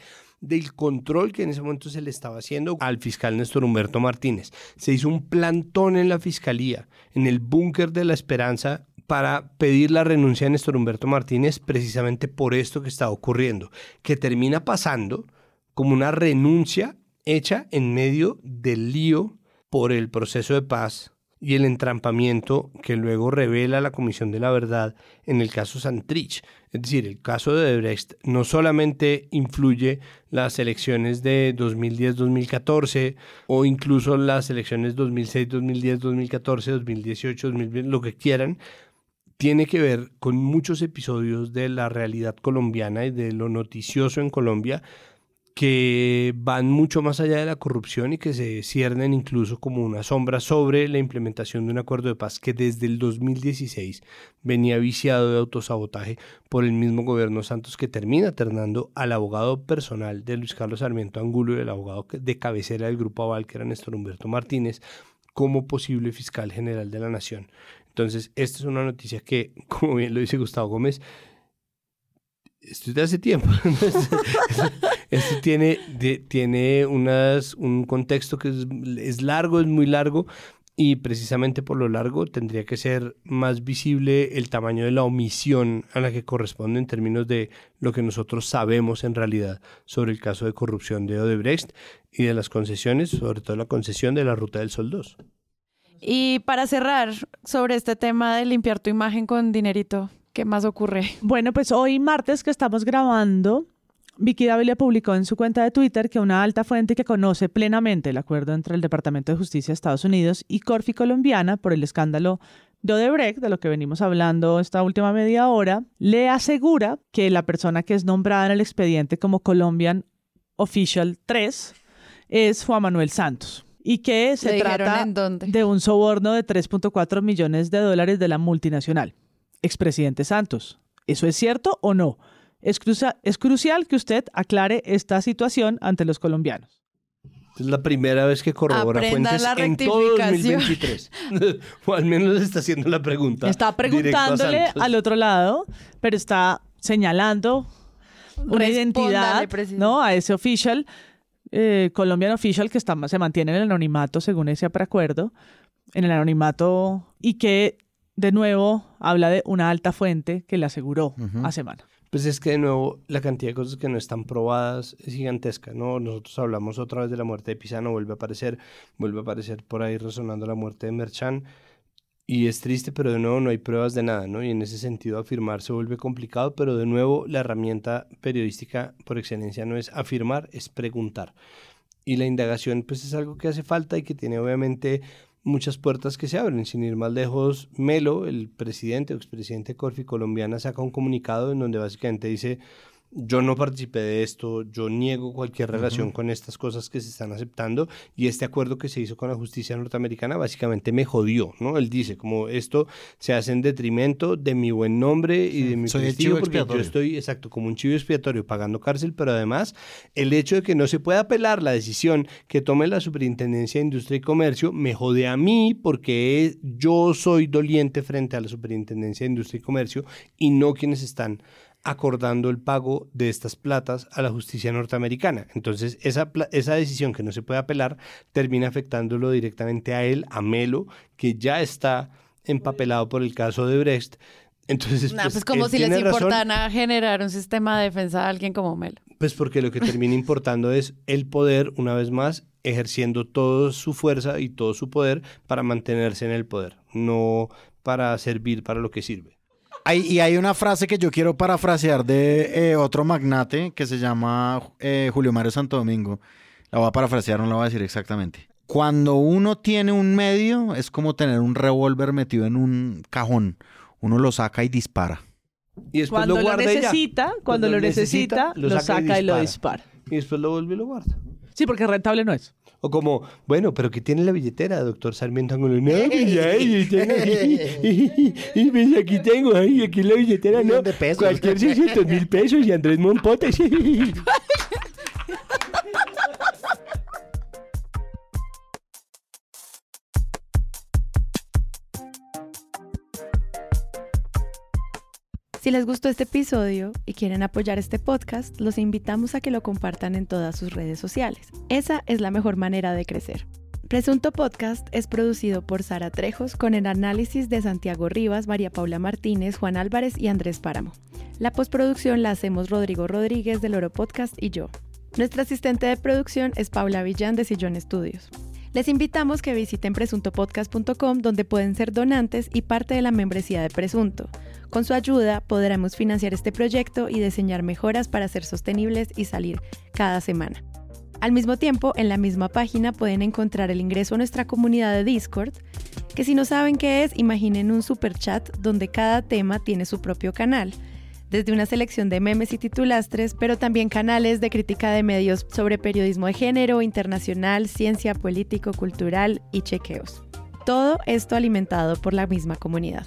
S2: del control que en ese momento se le estaba haciendo al fiscal Néstor Humberto Martínez. Se hizo un plantón en la fiscalía, en el búnker de la esperanza, para pedir la renuncia de Néstor Humberto Martínez precisamente por esto que está ocurriendo, que termina pasando como una renuncia hecha en medio del lío por el proceso de paz y el entrampamiento que luego revela la Comisión de la Verdad en el caso Santrich. Es decir, el caso de Debrecht no solamente influye las elecciones de 2010-2014 o incluso las elecciones 2006, 2010, 2014, 2018, 2020, lo que quieran, tiene que ver con muchos episodios de la realidad colombiana y de lo noticioso en Colombia que van mucho más allá de la corrupción y que se ciernen incluso como una sombra sobre la implementación de un acuerdo de paz que desde el 2016 venía viciado de autosabotaje por el mismo gobierno Santos que termina ternando al abogado personal de Luis Carlos Sarmiento Angulo y el abogado de cabecera del grupo Aval que era Néstor Humberto Martínez como posible fiscal general de la nación. Entonces, esta es una noticia que, como bien lo dice Gustavo Gómez, esto es de hace tiempo. esto tiene, de, tiene unas, un contexto que es, es, largo, es muy largo, y precisamente por lo largo tendría que ser más visible el tamaño de la omisión a la que corresponde en términos de lo que nosotros sabemos en realidad sobre el caso de corrupción de Odebrecht y de las concesiones, sobre todo la concesión de la Ruta del Sol 2.
S1: Y para cerrar sobre este tema de limpiar tu imagen con dinerito, ¿qué más ocurre?
S4: Bueno, pues hoy martes que estamos grabando, Vicky Dávila publicó en su cuenta de Twitter que una alta fuente que conoce plenamente el acuerdo entre el Departamento de Justicia de Estados Unidos y Corfi Colombiana por el escándalo de Odebrecht, de lo que venimos hablando esta última media hora, le asegura que la persona que es nombrada en el expediente como Colombian Official 3 es Juan Manuel Santos y que se
S20: ¿Le dijeron
S4: trata de un soborno de 3.4 millones de dólares de la multinacional. Expresidente Santos, ¿eso es cierto o no? Es, crucia- es crucial que usted aclare esta situación ante los colombianos.
S2: Es la primera vez que corrobora
S20: Aprenda
S2: fuentes
S20: la
S2: en todo
S20: rectificación.
S2: 2023. o al menos está haciendo la pregunta.
S4: Está preguntándole al otro lado, pero está señalando una
S20: Respóndale,
S4: identidad. ¿no? a ese official, eh, Colombian official, que está, se mantiene en el anonimato según ese preacuerdo, en el anonimato y que de nuevo habla de una alta fuente que le aseguró a Semana.
S2: Pues es que de nuevo la cantidad de cosas que no están probadas es gigantesca, ¿no? Nosotros hablamos otra vez de la muerte de Pisano, vuelve a aparecer, vuelve a aparecer por ahí resonando la muerte de Merchan y es triste, pero de nuevo no hay pruebas de nada, ¿no? Y en ese sentido afirmar se vuelve complicado, pero de nuevo la herramienta periodística por excelencia no es afirmar, es preguntar. Y la indagación pues es algo que hace falta y que tiene obviamente muchas puertas que se abren. Sin ir más lejos, Melo, el presidente o expresidente de Corfi colombiana, saca un comunicado en donde básicamente dice, yo no participé de esto, yo niego cualquier relación con estas cosas que se están aceptando y este acuerdo que se hizo con la justicia norteamericana básicamente me jodió, ¿no? Él dice como esto se hace en detrimento de mi buen nombre y de mi
S5: Soy
S2: prestigio
S5: chivo
S2: porque yo
S5: expiatorio.
S2: estoy, exacto, como un chivo expiatorio pagando cárcel, pero además el hecho de que no se pueda apelar la decisión que tome la Superintendencia de Industria y Comercio me jode a mí porque yo soy doliente frente a la Superintendencia de Industria y Comercio y no quienes están acordando el pago de estas platas a la justicia norteamericana. Entonces, esa, esa decisión que no se puede apelar termina afectándolo directamente a él, a Melo, que ya está empapelado por el caso de Brecht. Entonces,
S20: Nah,
S2: pues,
S20: pues como si les importara generar un sistema de defensa a alguien como Melo.
S2: Pues porque lo que termina importando es el poder, una vez más, ejerciendo toda su fuerza y todo su poder para mantenerse en el poder, no para servir para lo que sirve.
S5: Hay- y hay una frase que yo quiero parafrasear de eh, otro magnate que se llama eh, Julio Mario Santo Domingo. La voy a parafrasear, no la voy a decir exactamente. Cuando uno tiene un medio, es como tener un revólver metido en un cajón. Uno lo saca y dispara.
S2: Y después
S4: Cuando
S2: lo guarda y
S4: necesita, cuando lo necesita, lo saca, y, lo dispara.
S2: Y después lo vuelve y lo guarda.
S4: Sí, porque rentable no es.
S2: O como, bueno, pero que tiene la billetera, doctor Sarmiento Angulo. No, pues ya, yo tengo aquí. Y pues aquí tengo, ay, aquí la billetera, no. Cualquier 600 mil pesos y Andrés Monpotes.
S20: Si les gustó este episodio y quieren apoyar este podcast, los invitamos a que lo compartan en todas sus redes sociales. Esa es la mejor manera de crecer. Presunto Podcast es producido por Sara Trejos con el análisis de Santiago Rivas, María Paula Martínez, Juan Álvarez y Andrés Páramo. La postproducción la hacemos Rodrigo Rodríguez del Oro Podcast y yo. Nuestra asistente de producción es Paula Villán de Sillón Estudios. Les invitamos que visiten presuntopodcast.com donde pueden ser donantes y parte de la membresía de Presunto. Con su ayuda podremos financiar este proyecto y diseñar mejoras para ser sostenibles y salir cada semana. Al mismo tiempo, en la misma página pueden encontrar el ingreso a nuestra comunidad de Discord, que si no saben qué es, imaginen un super chat donde cada tema tiene su propio canal, desde una selección de memes y titulastres, pero también canales de crítica de medios sobre periodismo de género, internacional, ciencia, político, cultural y chequeos. Todo esto alimentado por la misma comunidad.